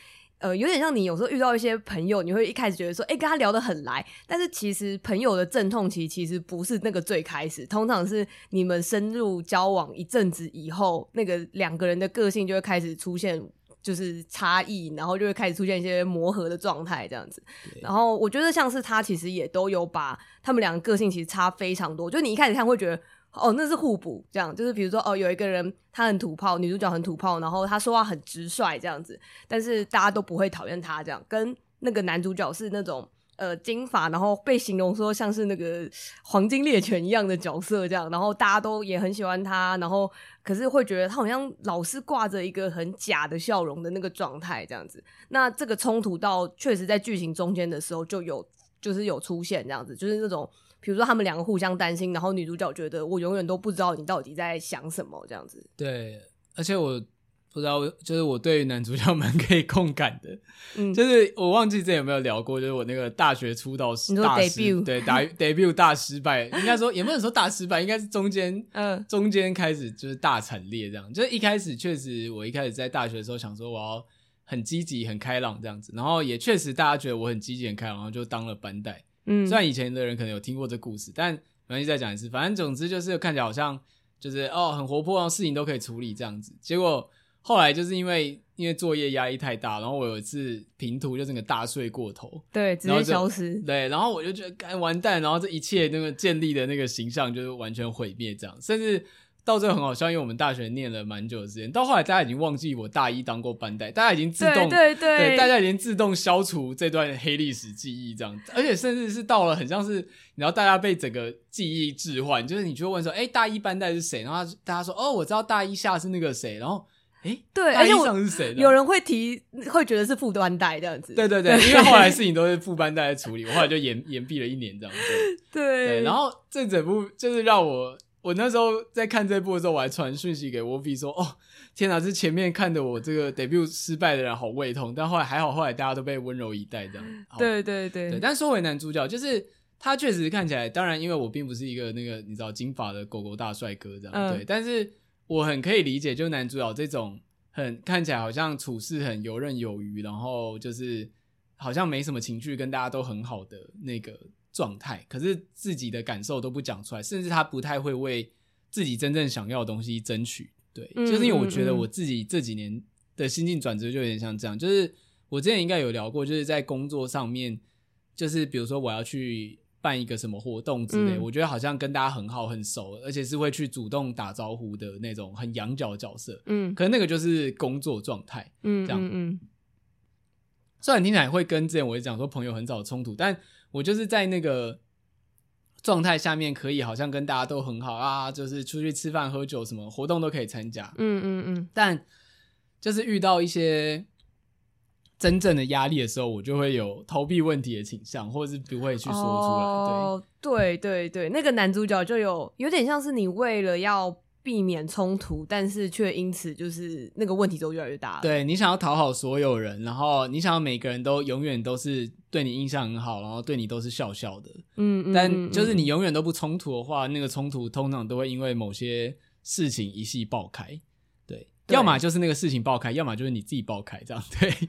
呃，有点像你有时候遇到一些朋友，你会一开始觉得说，哎，跟他聊得很来，但是其实朋友的阵痛期其实不是那个最开始，通常是你们深入交往一阵子以后，那个两个人的个性就会开始出现就是差异，然后就会开始出现一些磨合的状态这样子。然后我觉得像是他其实也都有把他们两个个性其实差非常多，就你一开始看会觉得。哦，那是互补，这样就是比如说，哦，有一个人他很土炮，女主角很土炮，然后他说话很直率这样子，但是大家都不会讨厌他这样。跟那个男主角是那种呃金发，然后被形容说像是那个黄金猎犬一样的角色这样，然后大家都也很喜欢他，然后可是会觉得他好像老是挂着一个很假的笑容的那个状态这样子。那这个冲突到确实在剧情中间的时候就有就是有出现这样子，就是那种比如说他们两个互相担心，然后女主角觉得我永远都不知道你到底在想什么这样子。对，而且我。不知道，就是我对男主角蛮可以共感的，嗯，就是我忘记之前有没有聊过，就是我那个大学出道时大失，对，打 debut 大失败，应该说也不能说大失败，应该是中间，嗯，中间开始就是大惨烈这样，就是一开始确实我一开始在大学的时候想说我要很积极很开朗这样子，然后也确实大家觉得我很积极很开朗，然后就当了班代，嗯，虽然以前的人可能有听过这故事，但没关系再讲一次，反正总之就是看起来好像就是哦很活泼，然后事情都可以处理这样子，结果。后来就是因为因为作业压力太大，然后我有一次平图就整个大睡过头，对，直接消失，对，然后我就觉得该完蛋，然后这一切那个建立的那个形象就是完全毁灭，这样，甚至到最后很好笑，因为我们大学念了蛮久的时间，到后来大家已经忘记我大一当过班代，大家已经自动对大家已经自动消除这段黑历史记忆，这样，而且甚至是到了很像是，然后大家被整个记忆置换，就是你就会问说，哎，大一班代是谁？然后大家说，哦，我知道大一下是那个谁，然后。哎，诶对，而且我有人会提，会觉得是副班代这样子。对对对，因为 后来事情都是副班代在处理，我后来就延延毕了一年这样子。对，对，然后这整部就是让我，我那时候在看这部的时候，我还传讯息给沃比说：“哦，天哪，这前面看的我这个 debut 失败的人好胃痛。”但后来还好，后来大家都被温柔以待这样。对对对，对。但说回男主角，就是他确实看起来，当然因为我并不是一个那个你知道金发的狗狗大帅哥这样，嗯、对，但是。我很可以理解，就男主角这种很看起来好像处事很游刃有余，然后就是好像没什么情绪，跟大家都很好的那个状态，可是自己的感受都不讲出来，甚至他不太会为自己真正想要的东西争取。对，嗯、就是因为我觉得我自己这几年的心境转折就有点像这样，就是我之前应该有聊过，就是在工作上面，就是比如说我要去。办一个什么活动之类，嗯、我觉得好像跟大家很好很熟，而且是会去主动打招呼的那种很养角的角色。嗯，可能那个就是工作状态。嗯，这样。嗯，嗯虽然听起来会跟之前我讲说朋友很少冲突，但我就是在那个状态下面，可以好像跟大家都很好啊，就是出去吃饭喝酒，什么活动都可以参加。嗯嗯嗯。但就是遇到一些。真正的压力的时候，我就会有逃避问题的倾向，或者是不会去说出来。哦、对对对对，那个男主角就有有点像是你为了要避免冲突，但是却因此就是那个问题都越来越大了。对，你想要讨好所有人，然后你想要每个人都永远都是对你印象很好，然后对你都是笑笑的。嗯，嗯，但就是你永远都不冲突的话，那个冲突通常都会因为某些事情一系爆开。对，对，要么就是那个事情爆开，要么就是你自己爆开，这样对。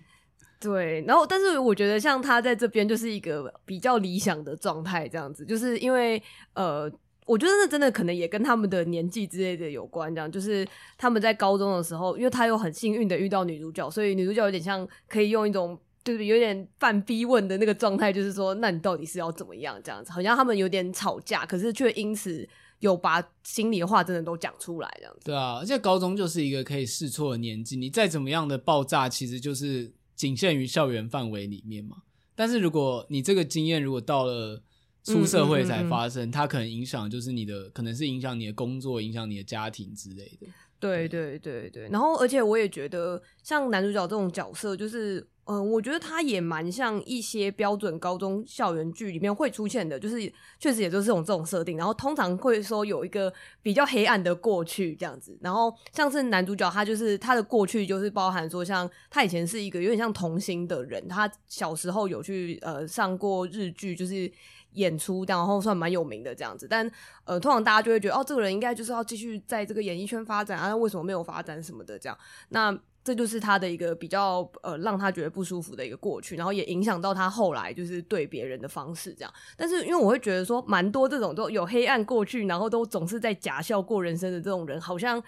对，然后但是我觉得像他在这边就是一个比较理想的状态，这样子，就是因为呃，我觉得那真的可能也跟他们的年纪之类的有关，这样，就是他们在高中的时候，因为他又很幸运的遇到女主角，所以女主角有点像可以用一种就是有点犯逼问的那个状态，就是说，那你到底是要怎么样？这样子，好像他们有点吵架，可是却因此有把心里的话真的都讲出来，这样子。对啊，而且高中就是一个可以试错的年纪，你再怎么样的爆炸，其实就是。仅限于校园范围里面嘛，但是如果你这个经验如果到了出社会才发生，嗯嗯嗯嗯，它可能影响就是你的，可能是影响你的工作，影响你的家庭之类的。对对对对，然后而且我也觉得，像男主角这种角色，就是。嗯、呃，我觉得他也蛮像一些标准高中校园剧里面会出现的，就是确实也就是这种这种设定，然后通常会说有一个比较黑暗的过去这样子，然后像是男主角他就是他的过去就是包含说像他以前是一个有点像童星的人，他小时候有去呃上过日剧，就是演出，然后算蛮有名的这样子，但呃通常大家就会觉得哦这个人应该就是要继续在这个演艺圈发展啊，为什么没有发展什么的这样，那。这就是他的一个比较呃，让他觉得不舒服的一个过去，然后也影响到他后来就是对别人的方式这样。但是因为我会觉得说，蛮多这种都有黑暗过去，然后都总是在假笑过人生的这种人，好像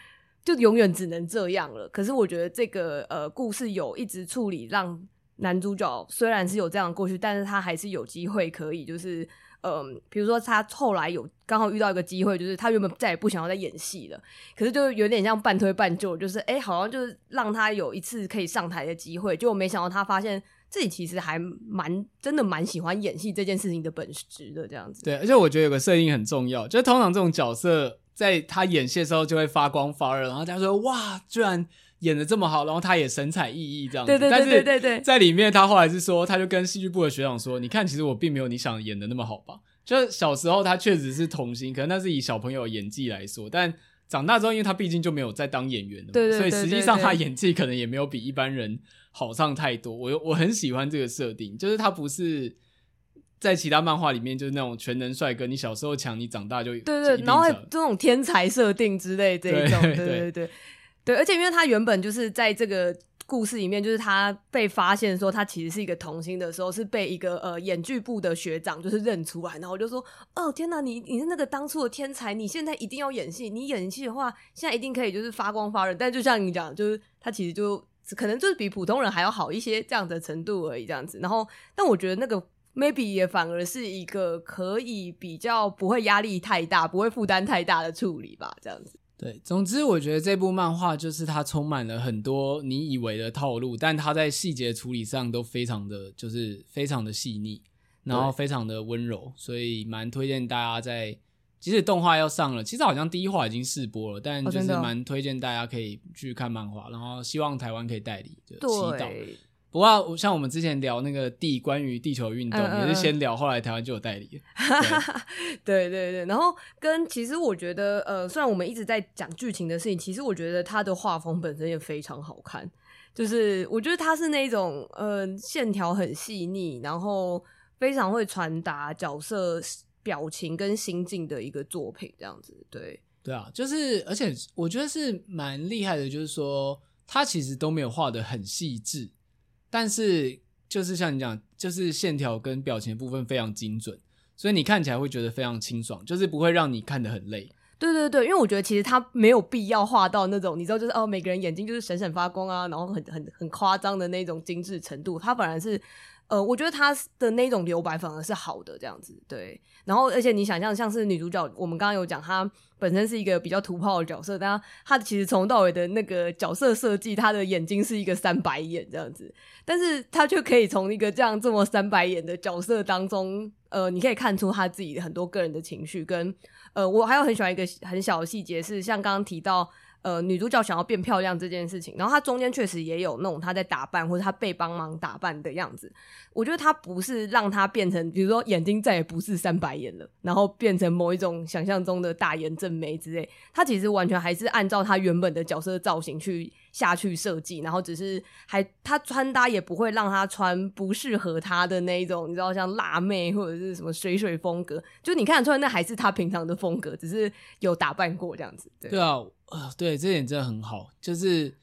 就永远只能这样了。可是我觉得这个呃故事有一直处理，让男主角虽然是有这样过去，但是他还是有机会可以就是。嗯，比如说他后来有刚好遇到一个机会，就是他原本再也不想要再演戏了，可是就有点像半推半就，就是哎、好像就是让他有一次可以上台的机会，结果没想到他发现自己其实还蛮真的蛮喜欢演戏这件事情的本质的这样子。对，而且我觉得有个设定很重要，就是通常这种角色在他演戏的时候就会发光发热，然后大家说哇，居然演的这么好，然后他也神采奕奕这样子。对对对对对对，在里面他后来是说，他就跟戏剧部的学长说：“你看，其实我并没有你想演的那么好吧？就小时候他确实是童星，可能那是以小朋友演技来说，但。”长大之后，因为他毕竟就没有再当演员了嘛，对对对对对，所以实际上他演技可能也没有比一般人好上太多。我我很喜欢这个设定，就是他不是在其他漫画里面就是那种全能帅哥，你小时候强，你长大就对对，然后这种天才设定之类这一种，对对对对，而且因为他原本就是在这个。故事里面就是他被发现说他其实是一个童星的时候，是被一个呃演剧部的学长就是认出来，然后就说哦天哪，你你是那个当初的天才，你现在一定要演戏，你演戏的话现在一定可以就是发光发热。但就像你讲，就是他其实就可能就是比普通人还要好一些这样的程度而已，这样子。然后但我觉得那个 maybe 也反而是一个可以比较不会压力太大，不会负担太大的处理吧，这样子。对，总之我觉得这部漫画就是它充满了很多你以为的套路，但它在细节处理上都非常的就是非常的细腻，然后非常的温柔，所以蛮推荐大家在即使动画要上了，其实好像第一话已经试播了，但就是蛮推荐大家可以去看漫画，然后希望台湾可以代理，就祈祷。不过，像我们之前聊那个地关于地球运动，嗯嗯，也是先聊，后来台湾就有代理。对对对，然后跟其实我觉得，呃，虽然我们一直在讲剧情的事情，其实我觉得它的画风本身也非常好看。就是我觉得它是那种，呃，线条很细腻，然后非常会传达角色表情跟心境的一个作品，这样子。对对啊，就是而且我觉得是蛮厉害的，就是说他其实都没有画的很细致。但是就是像你讲，就是线条跟表情部分非常精准，所以你看起来会觉得非常清爽，就是不会让你看得很累。对对对，因为我觉得其实他没有必要画到那种，你知道，就是哦，每个人眼睛就是闪闪发光啊，然后很很很夸张的那种精致程度，他反而是。呃，我觉得他的那种留白反而是好的，这样子对。然后，而且你想象像是女主角，我们刚刚有讲，她本身是一个比较土炮的角色，但她其实从到尾的那个角色设计，她的眼睛是一个三白眼这样子，但是她却可以从一个这样这么三白眼的角色当中，呃，你可以看出她自己很多个人的情绪跟呃，我还有很喜欢一个很小的细节是，像刚刚提到。呃，女主角想要变漂亮这件事情，然后她中间确实也有那种她在打扮或者她被帮忙打扮的样子。我觉得她不是让她变成，比如说眼睛再也不是三白眼了，然后变成某一种想象中的大眼正眉之类。她其实完全还是按照她原本的角色造型去下去设计，然后只是还她穿搭也不会让她穿不适合她的那一种，你知道像辣妹或者是什么水水风格，就你看得出来那还是她平常的风格，只是有打扮过这样子。对，啊。呃，对，这点真的很好，就是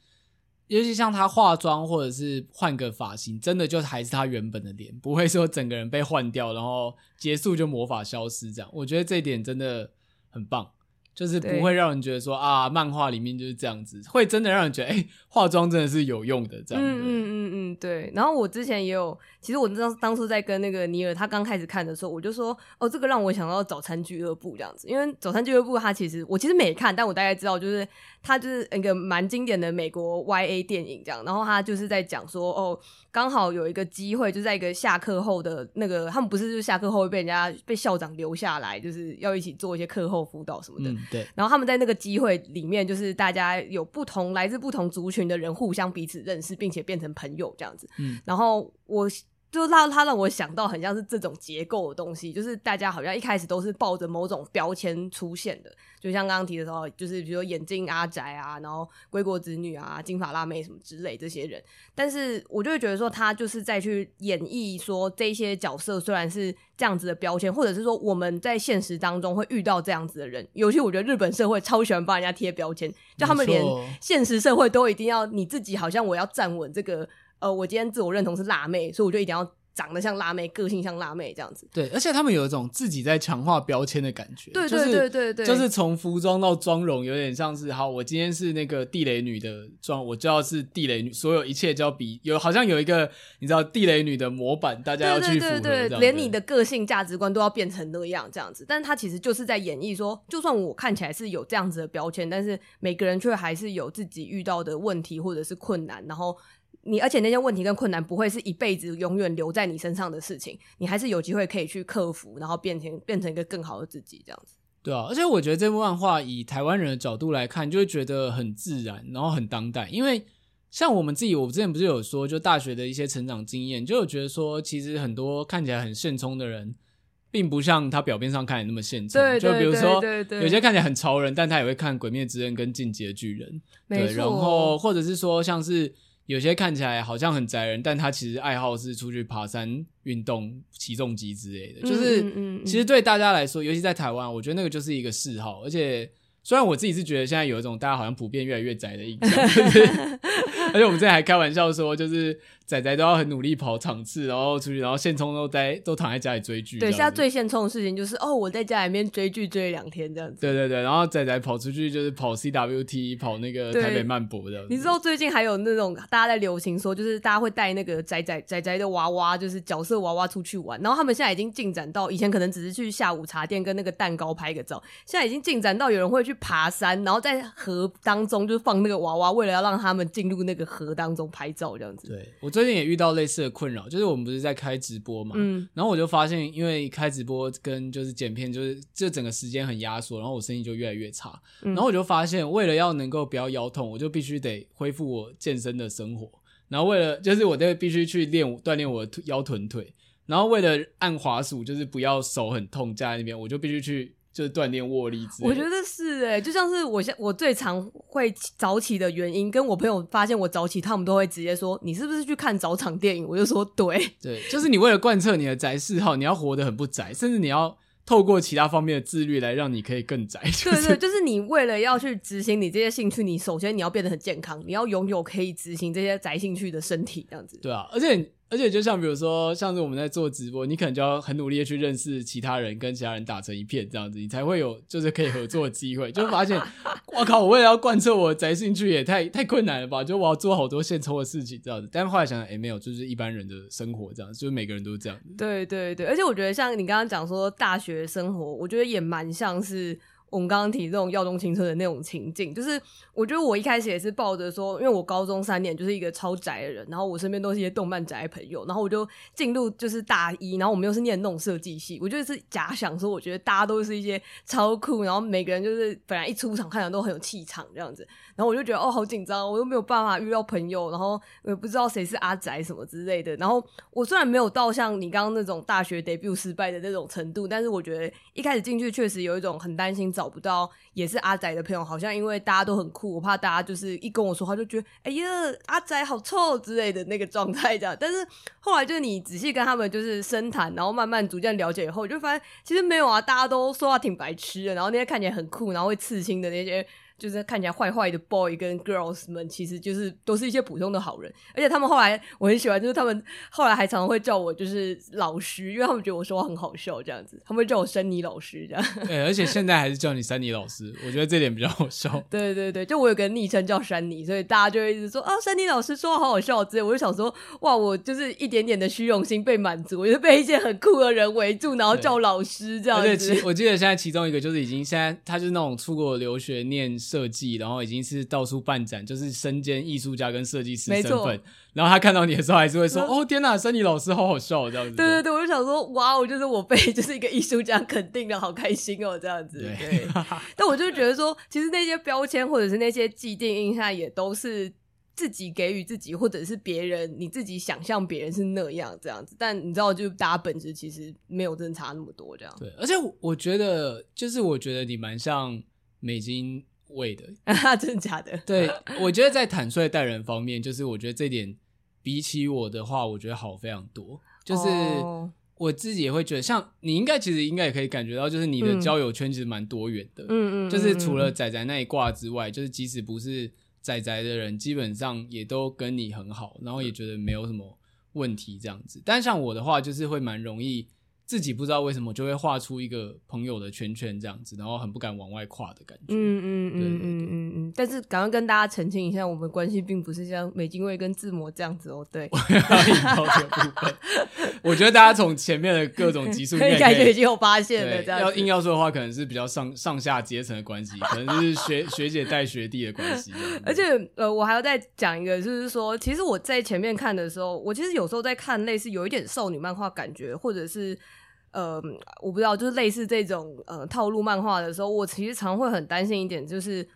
尤其像他化妆或者是换个发型，真的就还是他原本的脸，不会说整个人被换掉，然后结束就魔法消失这样。我觉得这一点真的很棒。就是不会让人觉得说啊，漫画里面就是这样子，会真的让人觉得哎、欸，化妆真的是有用的这样子。嗯嗯嗯嗯，对。然后我之前也有，其实我当当初在跟那个尼尔他刚开始看的时候，我就说哦，这个让我想到早餐俱乐部这样子，因为早餐俱乐部他其实我其实没看，但我大概知道就是它就是一个蛮经典的美国 YA 电影这样。然后他就是在讲说哦，刚好有一个机会，就在一个下课后的那个，他们不是就是下课后会被人家被校长留下来，就是要一起做一些课后辅导什么的。嗯对，然后他们在那个机会里面，就是大家有不同来自不同族群的人互相彼此认识，并且变成朋友这样子。嗯，然后我。就让他让我想到很像是这种结构的东西，就是大家好像一开始都是抱着某种标签出现的，就像刚刚提的时候，就是比如说眼镜阿宅啊，然后归国子女啊，金发辣妹什么之类这些人，但是我就会觉得说他就是在去演绎说这些角色虽然是这样子的标签，或者是说我们在现实当中会遇到这样子的人，尤其我觉得日本社会超喜欢帮人家贴标签，就他们连现实社会都一定要你自己好像我要站稳这个。呃，我今天自我认同是辣妹，所以我就一定要长得像辣妹，个性像辣妹这样子。对，而且他们有一种自己在强化标签的感觉。对对对对对，就是从服装到妆容，有点像是好，我今天是那个地雷女的妆，我就要是地雷女，所有一切就要比有，好像有一个你知道地雷女的模板，大家要去符合。对对对，连你的个性价值观都要变成那样这样子。但是他其实就是在演绎说，就算我看起来是有这样子的标签，但是每个人却还是有自己遇到的问题或者是困难，然后。你而且那些问题跟困难不会是一辈子永远留在你身上的事情，你还是有机会可以去克服，然后变成变成一个更好的自己，这样子。对啊，而且我觉得这部漫画以台湾人的角度来看，就会觉得很自然，然后很当代。因为像我们自己，我之前不是有说，就大学的一些成长经验，就有觉得说，其实很多看起来很现充的人，并不像他表面上看起来那么现充。对，就比如说，有些看起来很潮人，但他也会看《鬼灭之刃》跟《进击的巨人》。对。然后或者是说，像是。有些看起来好像很宅人，但他其实爱好是出去爬山、运动、骑重机之类的。就是，其实对大家来说，尤其在台湾，我觉得那个就是一个嗜好，而且。虽然我自己是觉得现在有一种大家好像普遍越来越宅的印象，就是，而且我们之前还开玩笑说，就是仔仔都要很努力跑场次，然后出去，然后现充都待都躺在家里追剧。对，现在最现充的事情就是哦，我在家里面追剧追两天这样子。对对对，然后仔仔跑出去就是跑 CWT，跑那个台北漫博的。你知道最近还有那种大家在流行说，就是大家会带那个仔仔仔仔的娃娃，就是角色娃娃出去玩。然后他们现在已经进展到以前可能只是去下午茶店跟那个蛋糕拍个照，现在已经进展到有人会去。去爬山，然后在河当中就放那个娃娃，为了要让他们进入那个河当中拍照，这样子。对，我最近也遇到类似的困扰，就是我们不是在开直播嘛，嗯，然后我就发现，因为开直播跟就是剪片，就是这整个时间很压缩，然后我声音就越来越差，嗯，然后我就发现，为了要能够不要腰痛，我就必须得恢复我健身的生活，然后为了就是我得必须去练锻炼我的腰臀腿，然后为了按滑鼠，就是不要手很痛架在那边，我就必须去。就是锻炼握力之类的，我觉得是哎、欸，就像是我现我最常会早起的原因，跟我朋友发现我早起，他们都会直接说，你是不是去看早场电影？我就说对，对，就是你为了贯彻你的宅嗜好，你要活得很不宅，甚至你要透过其他方面的自律来让你可以更宅。就是、对，对对，就是你为了要去执行你这些兴趣，你首先你要变得很健康，你要拥有可以执行这些宅兴趣的身体，这样子。对啊，而且。而且就像比如说，像是我们在做直播，你可能就要很努力的去认识其他人，跟其他人打成一片这样子，你才会有就是可以合作的机会。就发现，我靠，我为了要贯彻我的宅兴趣也太太困难了吧？就我要做好多现抽的事情这样子。但后来想想，哎，没有，就是一般人的生活这样，就是每个人都是这样。对对对，而且我觉得像你刚刚讲说大学生活，我觉得也蛮像是。我们刚刚提这种耀东青春的那种情境，就是我觉得我一开始也是抱着说，因为我高中三年就是一个超宅的人，然后我身边都是一些动漫宅朋友，然后我就进入就是大一，然后我们又是念那种设计系，我就是假想说，我觉得大家都是一些超酷，然后每个人就是本来一出场看起来都很有气场这样子，然后我就觉得哦好紧张，我又没有办法遇到朋友，然后也不知道谁是阿宅什么之类的，然后我虽然没有到像你刚刚那种大学 debut 失败的那种程度，但是我觉得一开始进去确实有一种很担心找找不到也是阿仔的朋友，好像因为大家都很酷，我怕大家就是一跟我说话就觉得哎呀阿仔好臭之类的那个状态这样。但是后来就是你仔细跟他们就是深谈，然后慢慢逐渐了解以后，就发现其实没有啊，大家都说话挺白痴的，然后那些看起来很酷，然后会刺青的那些。就是看起来坏坏的 boy 跟 girls 们，其实就是都是一些普通的好人，而且他们后来我很喜欢，就是他们后来还常常会叫我就是老师，因为他们觉得我说话很好笑这样子，他们会叫我珊妮老师这样。对，而且现在还是叫你珊妮老师，我觉得这点比较好笑。对对对，就我有个昵称叫珊妮，所以大家就会一直说啊，珊妮老师说话好好笑之类。我就想说，哇，我就是一点点的虚荣心被满足，我就被一些很酷的人围住，然后叫老师这样子。我记得现在其中一个就是已经现在他就是那种出国留学念。设计，然后已经是到处办展，就是身兼艺术家跟设计师身份。然后他看到你的时候，还是会说：“哦，天哪，珊妮老师好好笑，这样子。”对对对，我就想说，哇，我就是我被 就是一个艺术家肯定的，好开心哦，这样子。对。对 但我就觉得说，其实那些标签或者是那些既定印象，也都是自己给予自己，或者是别人你自己想象别人是那样这样子。但你知道，就大家本质其实没有真的差那么多这样。对，而且我觉得，就是我觉得你蛮像美津。味的，真的假的？对，我觉得在坦率待人方面，就是我觉得这点比起我的话，我觉得好非常多。就是我自己也会觉得，像你应该其实应该也可以感觉到，就是你的交友圈其实蛮多元的。嗯嗯，就是除了仔仔那一挂之外，就是即使不是仔仔的人，基本上也都跟你很好，然后也觉得没有什么问题这样子。但像我的话，就是会蛮容易。自己不知道为什么就会画出一个朋友的圈圈这样子，然后很不敢往外跨的感觉。嗯嗯嗯嗯嗯嗯。但是赶快跟大家澄清一下，我们关系并不是像美津卫跟志摩这样子哦。对，我觉得大家从前面的各种集数应该已经有发现了。这样要硬要说的话，可能是比较上上下阶层的关系，可能是学 学姐带学弟的关系。而且呃，我还要再讲一个，就是说，其实我在前面看的时候，我其实有时候在看类似有一点少女漫画感觉，或者是呃，我不知道，就是类似这种呃套路漫画的时候，我其实常会很担心一点，就是。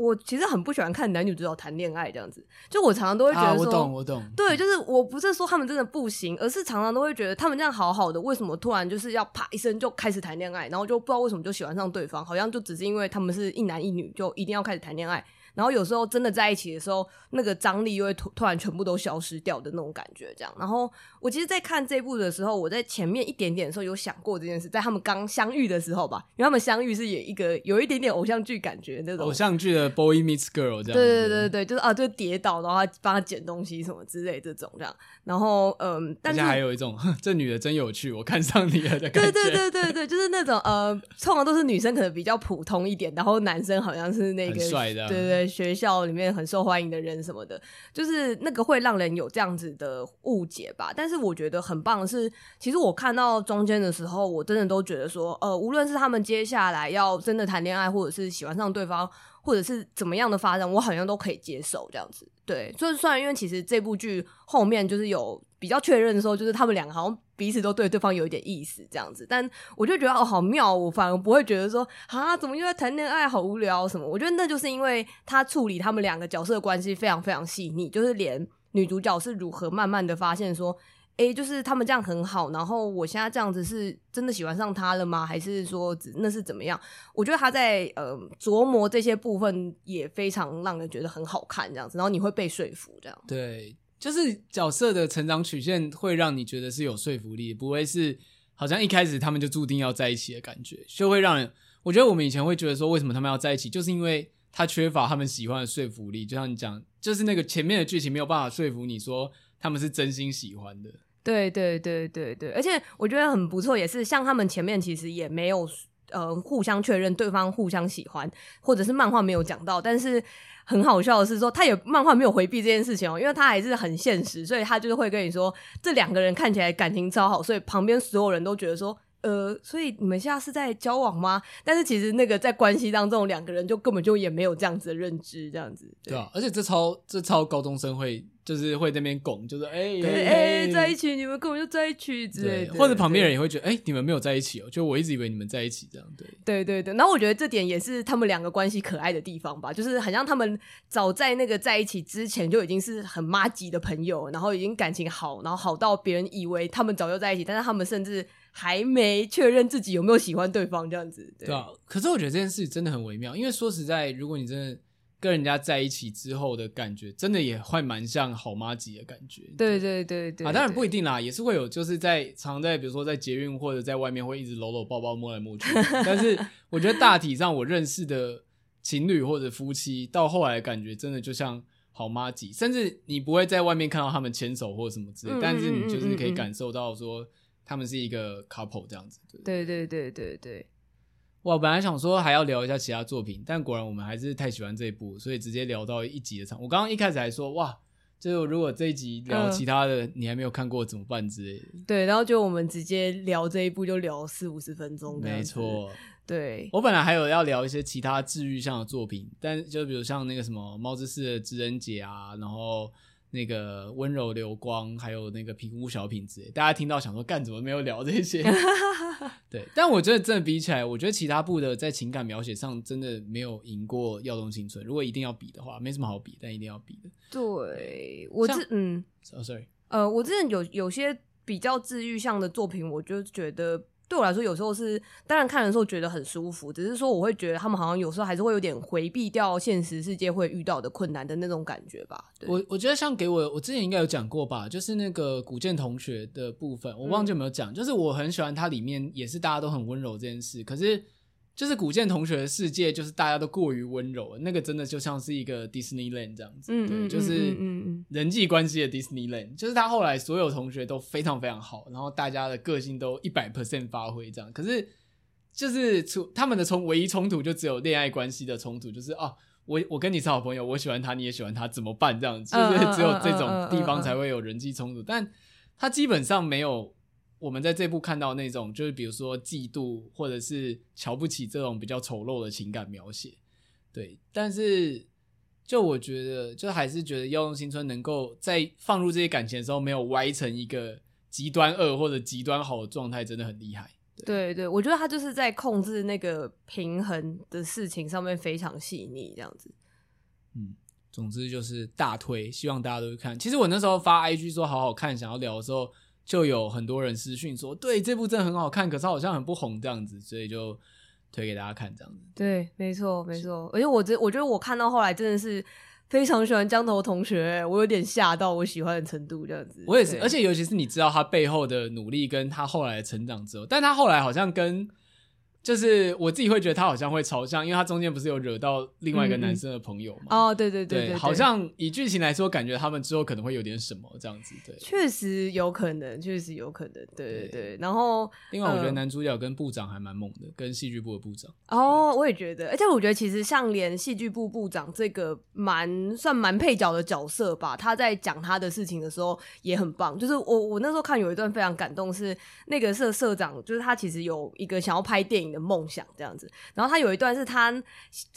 我其实很不喜欢看男女主角谈恋爱这样子，就我常常都会觉得说，啊、我懂我懂，对，就是我不是说他们真的不行，而是常常都会觉得他们这样好好的，为什么突然就是要啪一声就开始谈恋爱，然后就不知道为什么就喜欢上对方，好像就只是因为他们是一男一女，就一定要开始谈恋爱。然后有时候真的在一起的时候，那个张力又会突突然全部都消失掉的那种感觉，这样。然后我其实，在看这部的时候，我在前面一点点的时候有想过这件事，在他们刚相遇的时候吧，因为他们相遇是有一个有一点点偶像剧感觉那种偶像剧的 boy meets girl 这样。对对对对，就是啊，就跌倒，然后他帮他捡东西什么之类这种这样。然后嗯，但是还有一种 这女的真有趣，我看上你了的感觉。对对对对对，就是那种呃，通常都是女生可能比较普通一点，然后男生好像是那个帅的，对对，学校里面。很受欢迎的人什么的，就是那个会让人有这样子的误解吧。但是我觉得很棒的是，其实我看到中间的时候，我真的都觉得说，呃，无论是他们接下来要真的谈恋爱，或者是喜欢上对方，或者是怎么样的发展，我好像都可以接受这样子。对，就是虽然因为其实这部剧后面就是有比较确认的时候，就是他们两个好像彼此都对对方有一点意思这样子，但我就觉得哦，好妙，我反而不会觉得说啊，怎么又在谈恋爱，好无聊什么。我觉得那就是因为他处理他们两个角色的关系非常非常细腻，就是连女主角是如何慢慢的发现说。诶，就是他们这样很好，然后我现在这样子是真的喜欢上他了吗？还是说那是怎么样？我觉得他在呃琢磨这些部分也非常让人觉得很好看，这样子，然后你会被说服，这样。对，就是角色的成长曲线会让你觉得是有说服力，不会是好像一开始他们就注定要在一起的感觉，就会让人。我觉得我们以前会觉得说，为什么他们要在一起，就是因为他缺乏他们喜欢的说服力。就像你讲，就是那个前面的剧情没有办法说服你说他们是真心喜欢的。对对对对对，而且我觉得很不错，也是像他们前面其实也没有呃互相确认对方互相喜欢，或者是漫画没有讲到，但是很好笑的是说，他也漫画没有回避这件事情哦，因为他还是很现实，所以他就是会跟你说这两个人看起来感情超好，所以旁边所有人都觉得说。呃，所以你们现在是在交往吗？但是其实那个在关系当中，两个人就根本就也没有这样子的认知，这样子。对，对啊，而且这超这超高中生会就是会那边拱，就是哎哎在一起，你们根本就在一起之类的。或者旁边人也会觉得，哎、欸，你们没有在一起哦，就我一直以为你们在一起这样。对对对对，然后我觉得这点也是他们两个关系可爱的地方吧，就是好像他们早在那个在一起之前就已经是很妈级的朋友，然后已经感情好，然后好到别人以为他们早就在一起，但是他们甚至。还没确认自己有没有喜欢对方这样子，对，对啊。可是我觉得这件事真的很微妙，因为说实在，如果你真的跟人家在一起之后的感觉，真的也会蛮像好妈吉的感觉。对对对对，对啊，当然不一定啦，也是会有，就是在常在比如说在捷运或者在外面会一直搂搂抱抱摸来摸去。但是我觉得大体上我认识的情侣或者夫妻到后来的感觉真的就像好妈吉，甚至你不会在外面看到他们牵手或什么之类，嗯，但是你就是可以感受到说。他们是一个 couple 这样子，对对对对对。我本来想说还要聊一下其他作品，但果然我们还是太喜欢这一部，所以直接聊到一集的场。我刚刚一开始还说哇，就如果这一集聊其他的，你还没有看过怎么办之类的。嗯、对，然后就我们直接聊这一部，就聊四五十分钟。没错，对。我本来还有要聊一些其他治愈向的作品，但就比如像那个什么《猫之寺的知恩姐》啊，然后。那个温柔流光，还有那个平屋小品之类，大家听到想说干怎么没有聊这些？对，但我觉得真的比起来，我觉得其他部的在情感描写上真的没有赢过《耀东青春》。如果一定要比的话，没什么好比，但一定要比的。对，我之嗯，oh, sorry，呃，我之前有有些比较治愈向的作品，我就觉得。对我来说，有时候是当然看的时候觉得很舒服，只是说我会觉得他们好像有时候还是会有点回避掉现实世界会遇到的困难的那种感觉吧。对。我我觉得像给我，我之前应该有讲过吧，就是那个古剑同学的部分，我忘记有没有讲，嗯，就是我很喜欢它里面也是大家都很温柔这件事，可是。就是古剑同学的世界，就是大家都过于温柔了，那个真的就像是一个 Disneyland 这样子，嗯、对，就是人际关系的 Disneyland，就是他后来所有同学都非常非常好，然后大家的个性都一百 percent 发挥这样，可是就是冲他们的冲唯一冲突就只有恋爱关系的冲突，就是哦，我我跟你是好朋友，我喜欢他，你也喜欢他，怎么办？这样子？就是只有这种地方才会有人际冲突，但他基本上没有我们在这部看到那种，就是比如说嫉妒或者是瞧不起这种比较丑陋的情感描写，对。但是，就我觉得，就还是觉得《妖动新村》能够在放入这些感情的时候，没有歪成一个极端恶或者极端好的状态，真的很厉害。对，对对，我觉得他就是在控制那个平衡的事情上面非常细腻，这样子。嗯，总之就是大推，希望大家都会看。其实我那时候发 IG 说好好看，想要聊的时候。就有很多人私讯说，对这部真的很好看，可是好像很不红这样子，所以就推给大家看这样子。对，没错，没错。而且我这我觉得我看到后来真的是非常喜欢江头同学，我有点吓到我喜欢的程度这样子。我也是，而且尤其是你知道他背后的努力跟他后来的成长之后，但他后来好像跟。就是我自己会觉得他好像会朝向，因为他中间不是有惹到另外一个男生的朋友嘛？哦，对对对对，好像以剧情来说，感觉他们之后可能会有点什么这样子。对，确实有可能，确实有可能。对对对。然后，另外我觉得男主角跟部长还蛮猛的，跟戏剧部的部长。哦，我也觉得，而且我觉得其实像连戏剧部部长这个蛮算蛮配角的角色吧，他在讲他的事情的时候也很棒。就是我我那时候看有一段非常感动，是那个社社长，就是他其实有一个想要拍电影的。梦想这样子，然后他有一段是他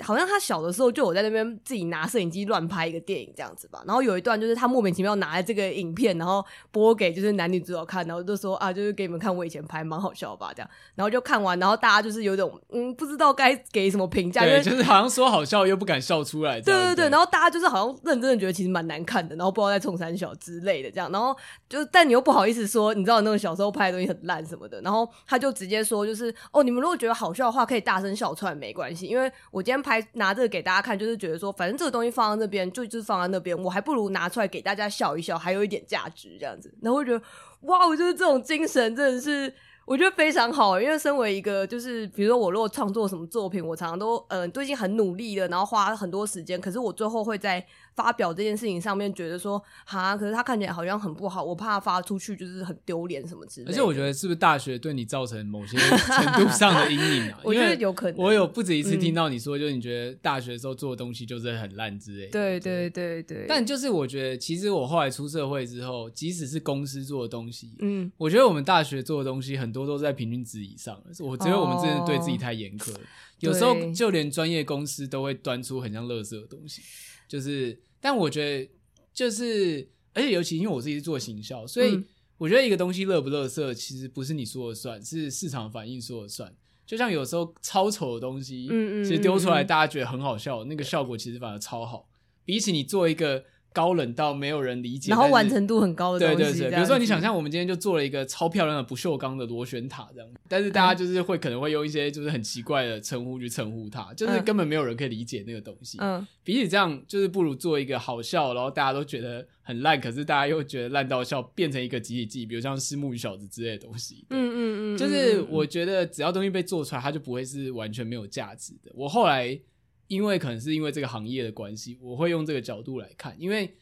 好像他小的时候就有在那边自己拿摄影机乱拍一个电影这样子吧，然后有一段就是他莫名其妙拿来这个影片，然后播给就是男女主角看，然后就说啊，就是给你们看我以前拍蛮好笑吧这样，然后就看完，然后大家就是有种嗯不知道该给什么评价，对，就是好像说好笑又不敢笑出来，对对对，然后大家就是好像认真的觉得其实蛮难看的，然后不知道在冲三小之类的这样，然后就但你又不好意思说，你知道那种小时候拍的东西很烂什么的，然后他就直接说就是哦，你们如果觉得。好笑的话可以大声笑出来没关系，因为我今天拍拿这个给大家看，就是觉得说，反正这个东西放在那边就就是放在那边，我还不如拿出来给大家笑一笑，还有一点价值这样子。然后我觉得，哇，我就是这种精神真的是。我觉得非常好，因为身为一个就是，比如说我如果创作什么作品，我常常都嗯、呃、都已经很努力了，然后花很多时间，可是我最后会在发表这件事情上面觉得说，哈，可是他看起来好像很不好，我怕发出去就是很丢脸什么之类的。而且我觉得是不是大学对你造成某些程度上的阴影啊？我觉得有可能。我有不止一次听到你说，就是你觉得大学的时候做的东西就是很烂之类的。对对对对。但就是我觉得，其实我后来出社会之后，即使是公司做的东西，嗯，我觉得我们大学做的东西很多都在平均值以上，我觉得我们真的对自己太严苛了。Oh, 有时候就连专业公司都会端出很像垃圾的东西，就是。但我觉得就是，而且尤其因为我自己是做行销，所以我觉得一个东西乐不乐色，其实不是你说了算，是市场反应说了算。就像有时候超丑的东西，嗯嗯，其实丢出来大家觉得很好笑，那个效果其实反而超好，比起你做一个。高冷到没有人理解，然后完成度很高的东西。对对对，比如说你想象我们今天就做了一个超漂亮的不锈钢的螺旋塔这样，但是大家就是会可能会用一些就是很奇怪的称呼去称呼它，就是根本没有人可以理解那个东西。嗯，比起这样，就是不如做一个好笑，然后大家都觉得很烂，可是大家又觉得烂到笑，变成一个集体记忆，比如像虱目鱼小子之类的东西。嗯嗯嗯，就是我觉得只要东西被做出来，它就不会是完全没有价值的。我后来因为可能是因为这个行业的关系，我会用这个角度来看，因为。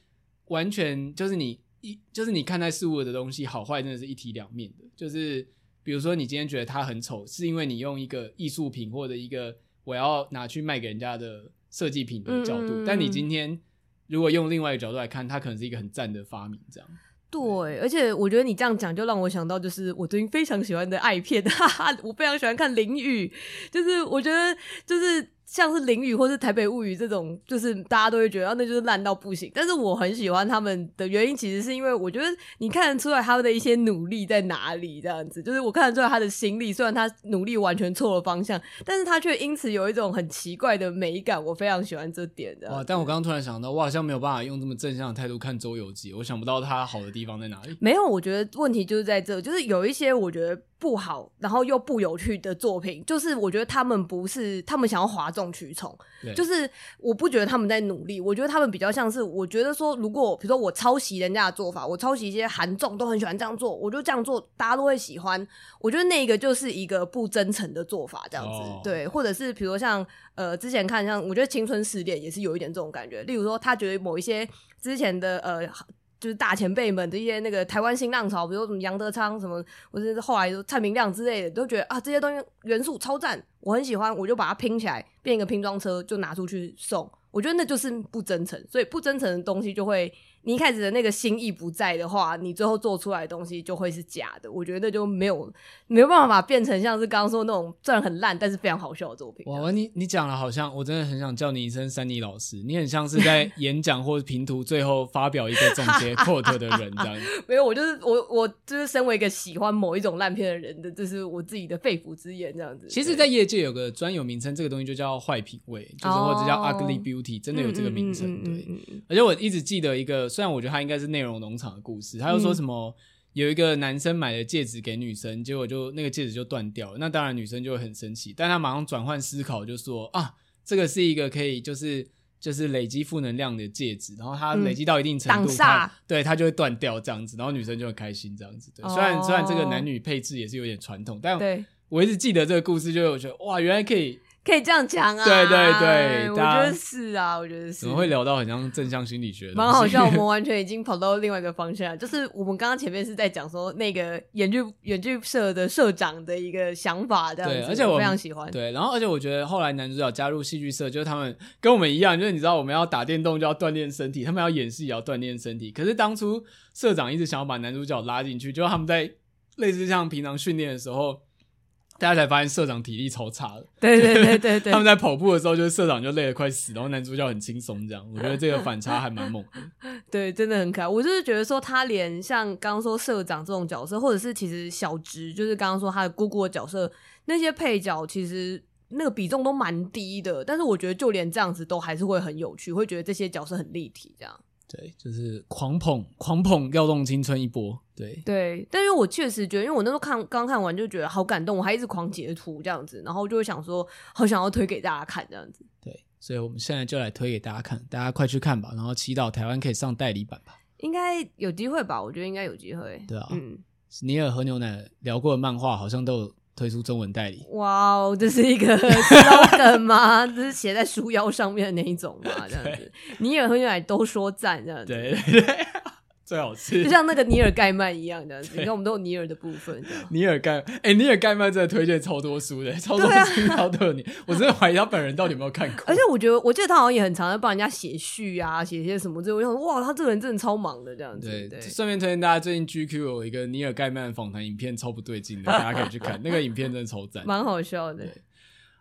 完全就是你一就是你看待事物的东西好坏真的是一体两面的。就是比如说你今天觉得它很丑，是因为你用一个艺术品或者一个我要拿去卖给人家的设计品的角度，嗯，但你今天如果用另外一个角度来看，它可能是一个很赞的发明，这样。对，而且我觉得你这样讲就让我想到，就是我最近非常喜欢的爱片，哈哈，我非常喜欢看《淋雨》，就是我觉得就是。像是《淋雨》或是《台北物语》这种，就是大家都会觉得那就是烂到不行。但是我很喜欢他们的原因，其实是因为我觉得你看得出来他们的一些努力在哪里，这样子。就是我看得出来他的心力，虽然他努力完全错了方向，但是他却因此有一种很奇怪的美感。我非常喜欢这点的。哇！但我刚刚突然想到，我好像没有办法用这么正向的态度看《周游记》，我想不到他好的地方在哪里。没有，我觉得问题就是在这，就是有一些我觉得。不好，然后又不有趣的作品，就是我觉得他们不是他们想要哗众取宠，就是我不觉得他们在努力，我觉得他们比较像是，我觉得说，如果比如说我抄袭人家的做法，我抄袭一些韩众都很喜欢这样做，我就这样做，大家都会喜欢。我觉得那个就是一个不真诚的做法，这样子、哦、对，或者是比如说像呃之前看像，我觉得青春试炼也是有一点这种感觉，例如说他觉得某一些之前的呃。就是大前辈们的一些那个台湾新浪潮，比如什么杨德昌什么，或者是后来蔡明亮之类的，都觉得啊这些东西元素超赞，我很喜欢，我就把它拼起来变一个拼装车就拿出去送。我觉得那就是不真诚，所以不真诚的东西就会你一开始的那个心意不在的话，你最后做出来的东西就会是假的。我觉得就没有没有办法把变成像是刚刚说那种虽然很烂，但是非常好笑的作品。哇，你你讲了，好像我真的很想叫你一声珊妮老师，你很像是在 演讲或者评图最后发表一个总结 quote 的人这样。没有，我就是我我就是身为一个喜欢某一种烂片的人的，这是我自己的肺腑之言这样子。其实，在业界有个专有名称，这个东西就叫坏品味，就是或者叫 ugly beauty，真的有这个名称。对，而且我一直记得一个。虽然我觉得他应该是内容农场的故事，他又说什么有一个男生买了戒指给女生，结果就那个戒指就断掉了，那当然女生就会很生气，但他马上转换思考，就说啊，这个是一个可以就是就是累积负能量的戒指，然后它累积到一定程度，对它就会断掉这样子，然后女生就很开心这样子。对，虽然虽然这个男女配置也是有点传统，但我一直记得这个故事，就我觉得哇，原来可以。可以这样讲啊！对对对，我觉得是啊，我觉得是。怎么会聊到很像正向心理学？蛮好笑，我们完全已经跑到另外一个方向。就是我们刚刚前面是在讲说那个演剧演剧社的社长的一个想法，这样子。对，而且我，我非常喜欢。对，然后而且我觉得后来男主角加入戏剧社，就是他们跟我们一样，就是你知道我们要打电动就要锻炼身体，他们要演戏也要锻炼身体。可是当初社长一直想要把男主角拉进去，就他们在类似像平常训练的时候。大家才发现社长体力超差的，对对对对对。他们在跑步的时候，就是社长就累得快死，然后男主角很轻松，这样。我觉得这个反差还蛮猛的。对，真的很可爱。我就是觉得说，他连像刚刚说社长这种角色，或者是其实小直，就是刚刚说他的姑姑的角色，那些配角其实那个比重都蛮低的。但是我觉得就连这样子都还是会很有趣，会觉得这些角色很立体，这样。对，就是狂捧狂捧，调动青春一波。对对，但是我确实觉得，因为我那时候看刚看完就觉得好感动，我还一直狂截图这样子，然后就会想说，好想要推给大家看这样子。对，所以我们现在就来推给大家看，大家快去看吧，然后祈祷台湾可以上代理版吧。应该有机会吧？我觉得应该有机会。对啊，嗯，尼尔和牛奶聊过的漫画好像都有。推出中文代理，哇哦，这是一个 slogan 吗？这是写在书腰上面的那一种吗？这样子，你也和牛奶都说赞，这样子，对对对。最好吃，就像那个尼尔盖曼一样的，你看我们都有尼尔的部分。尼尔盖，哎，尼尔盖曼真的推荐超多书的，超多书超多你，我真的怀疑他本人到底有没有看过。而且我觉得，我记得他好像也很常在帮人家写序啊，写一些什么之类。我想说，哇，他这个人真的超忙的这样子。对对。顺便推荐大家，最近 GQ 有一个尼尔盖曼访谈影片，超不对劲的，大家可以去看 那个影片，真的超赞，蛮好笑的。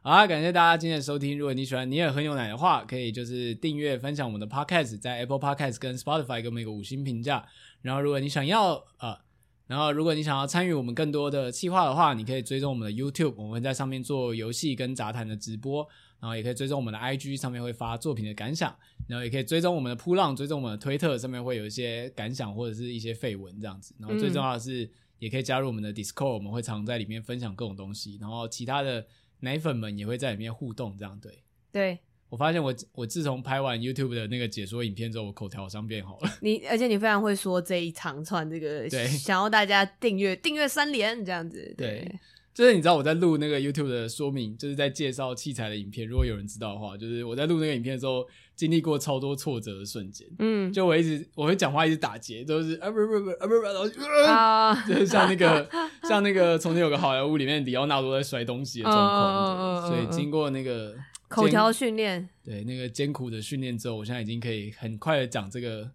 好啦，感谢大家今天的收听。如果你喜欢你也喝牛奶的话，可以就是订阅、分享我们的 Podcast，在 Apple Podcast 跟 Spotify 给我们一个五星评价。然后，如果你想要呃，然后如果你想要参与我们更多的企划的话，你可以追踪我们的 YouTube，我们在上面做游戏跟杂谈的直播。然后也可以追踪我们的 IG，上面会发作品的感想。然后也可以追踪我们的扑浪，追踪我们的推特，上面会有一些感想或者是一些绯闻这样子。然后最重要的是，也可以加入我们的 Discord，我们会常在里面分享各种东西。然后其他的。奶粉们也会在里面互动，这样对。对，我发现我我自从拍完 YouTube 的那个解说影片之后，我口条好像变好了。你而且你非常会说这一长串这个，对，想要大家订阅订阅三连这样子。对，对就是你知道我在录那个 YouTube 的说明，就是在介绍器材的影片。如果有人知道的话，就是我在录那个影片的时候。经历过超多挫折的瞬间，嗯，就我一直我会讲话一直打结，都是啊不不不啊不不，然后啊，就是像那个像那个从前有个好莱坞里面李奥纳多在摔东西的状况，所以经过那个口条训练，对那个艰苦的训练之后，我现在已经可以很快的讲这个，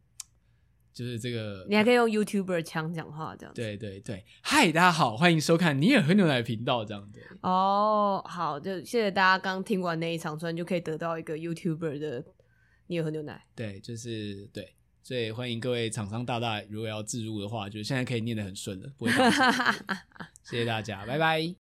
就是这个，你还可以用 YouTuber 腔讲话这样，对对对，嗨，大家好，欢迎收看你也喝牛奶频道这样子。哦，好，就谢谢大家刚听完那一场，突然就可以得到一个 YouTuber 的。你也喝牛奶？对，就是对，所以欢迎各位厂商大大，如果要自入的话，就现在可以念得很顺了，不会。谢谢大家，拜拜。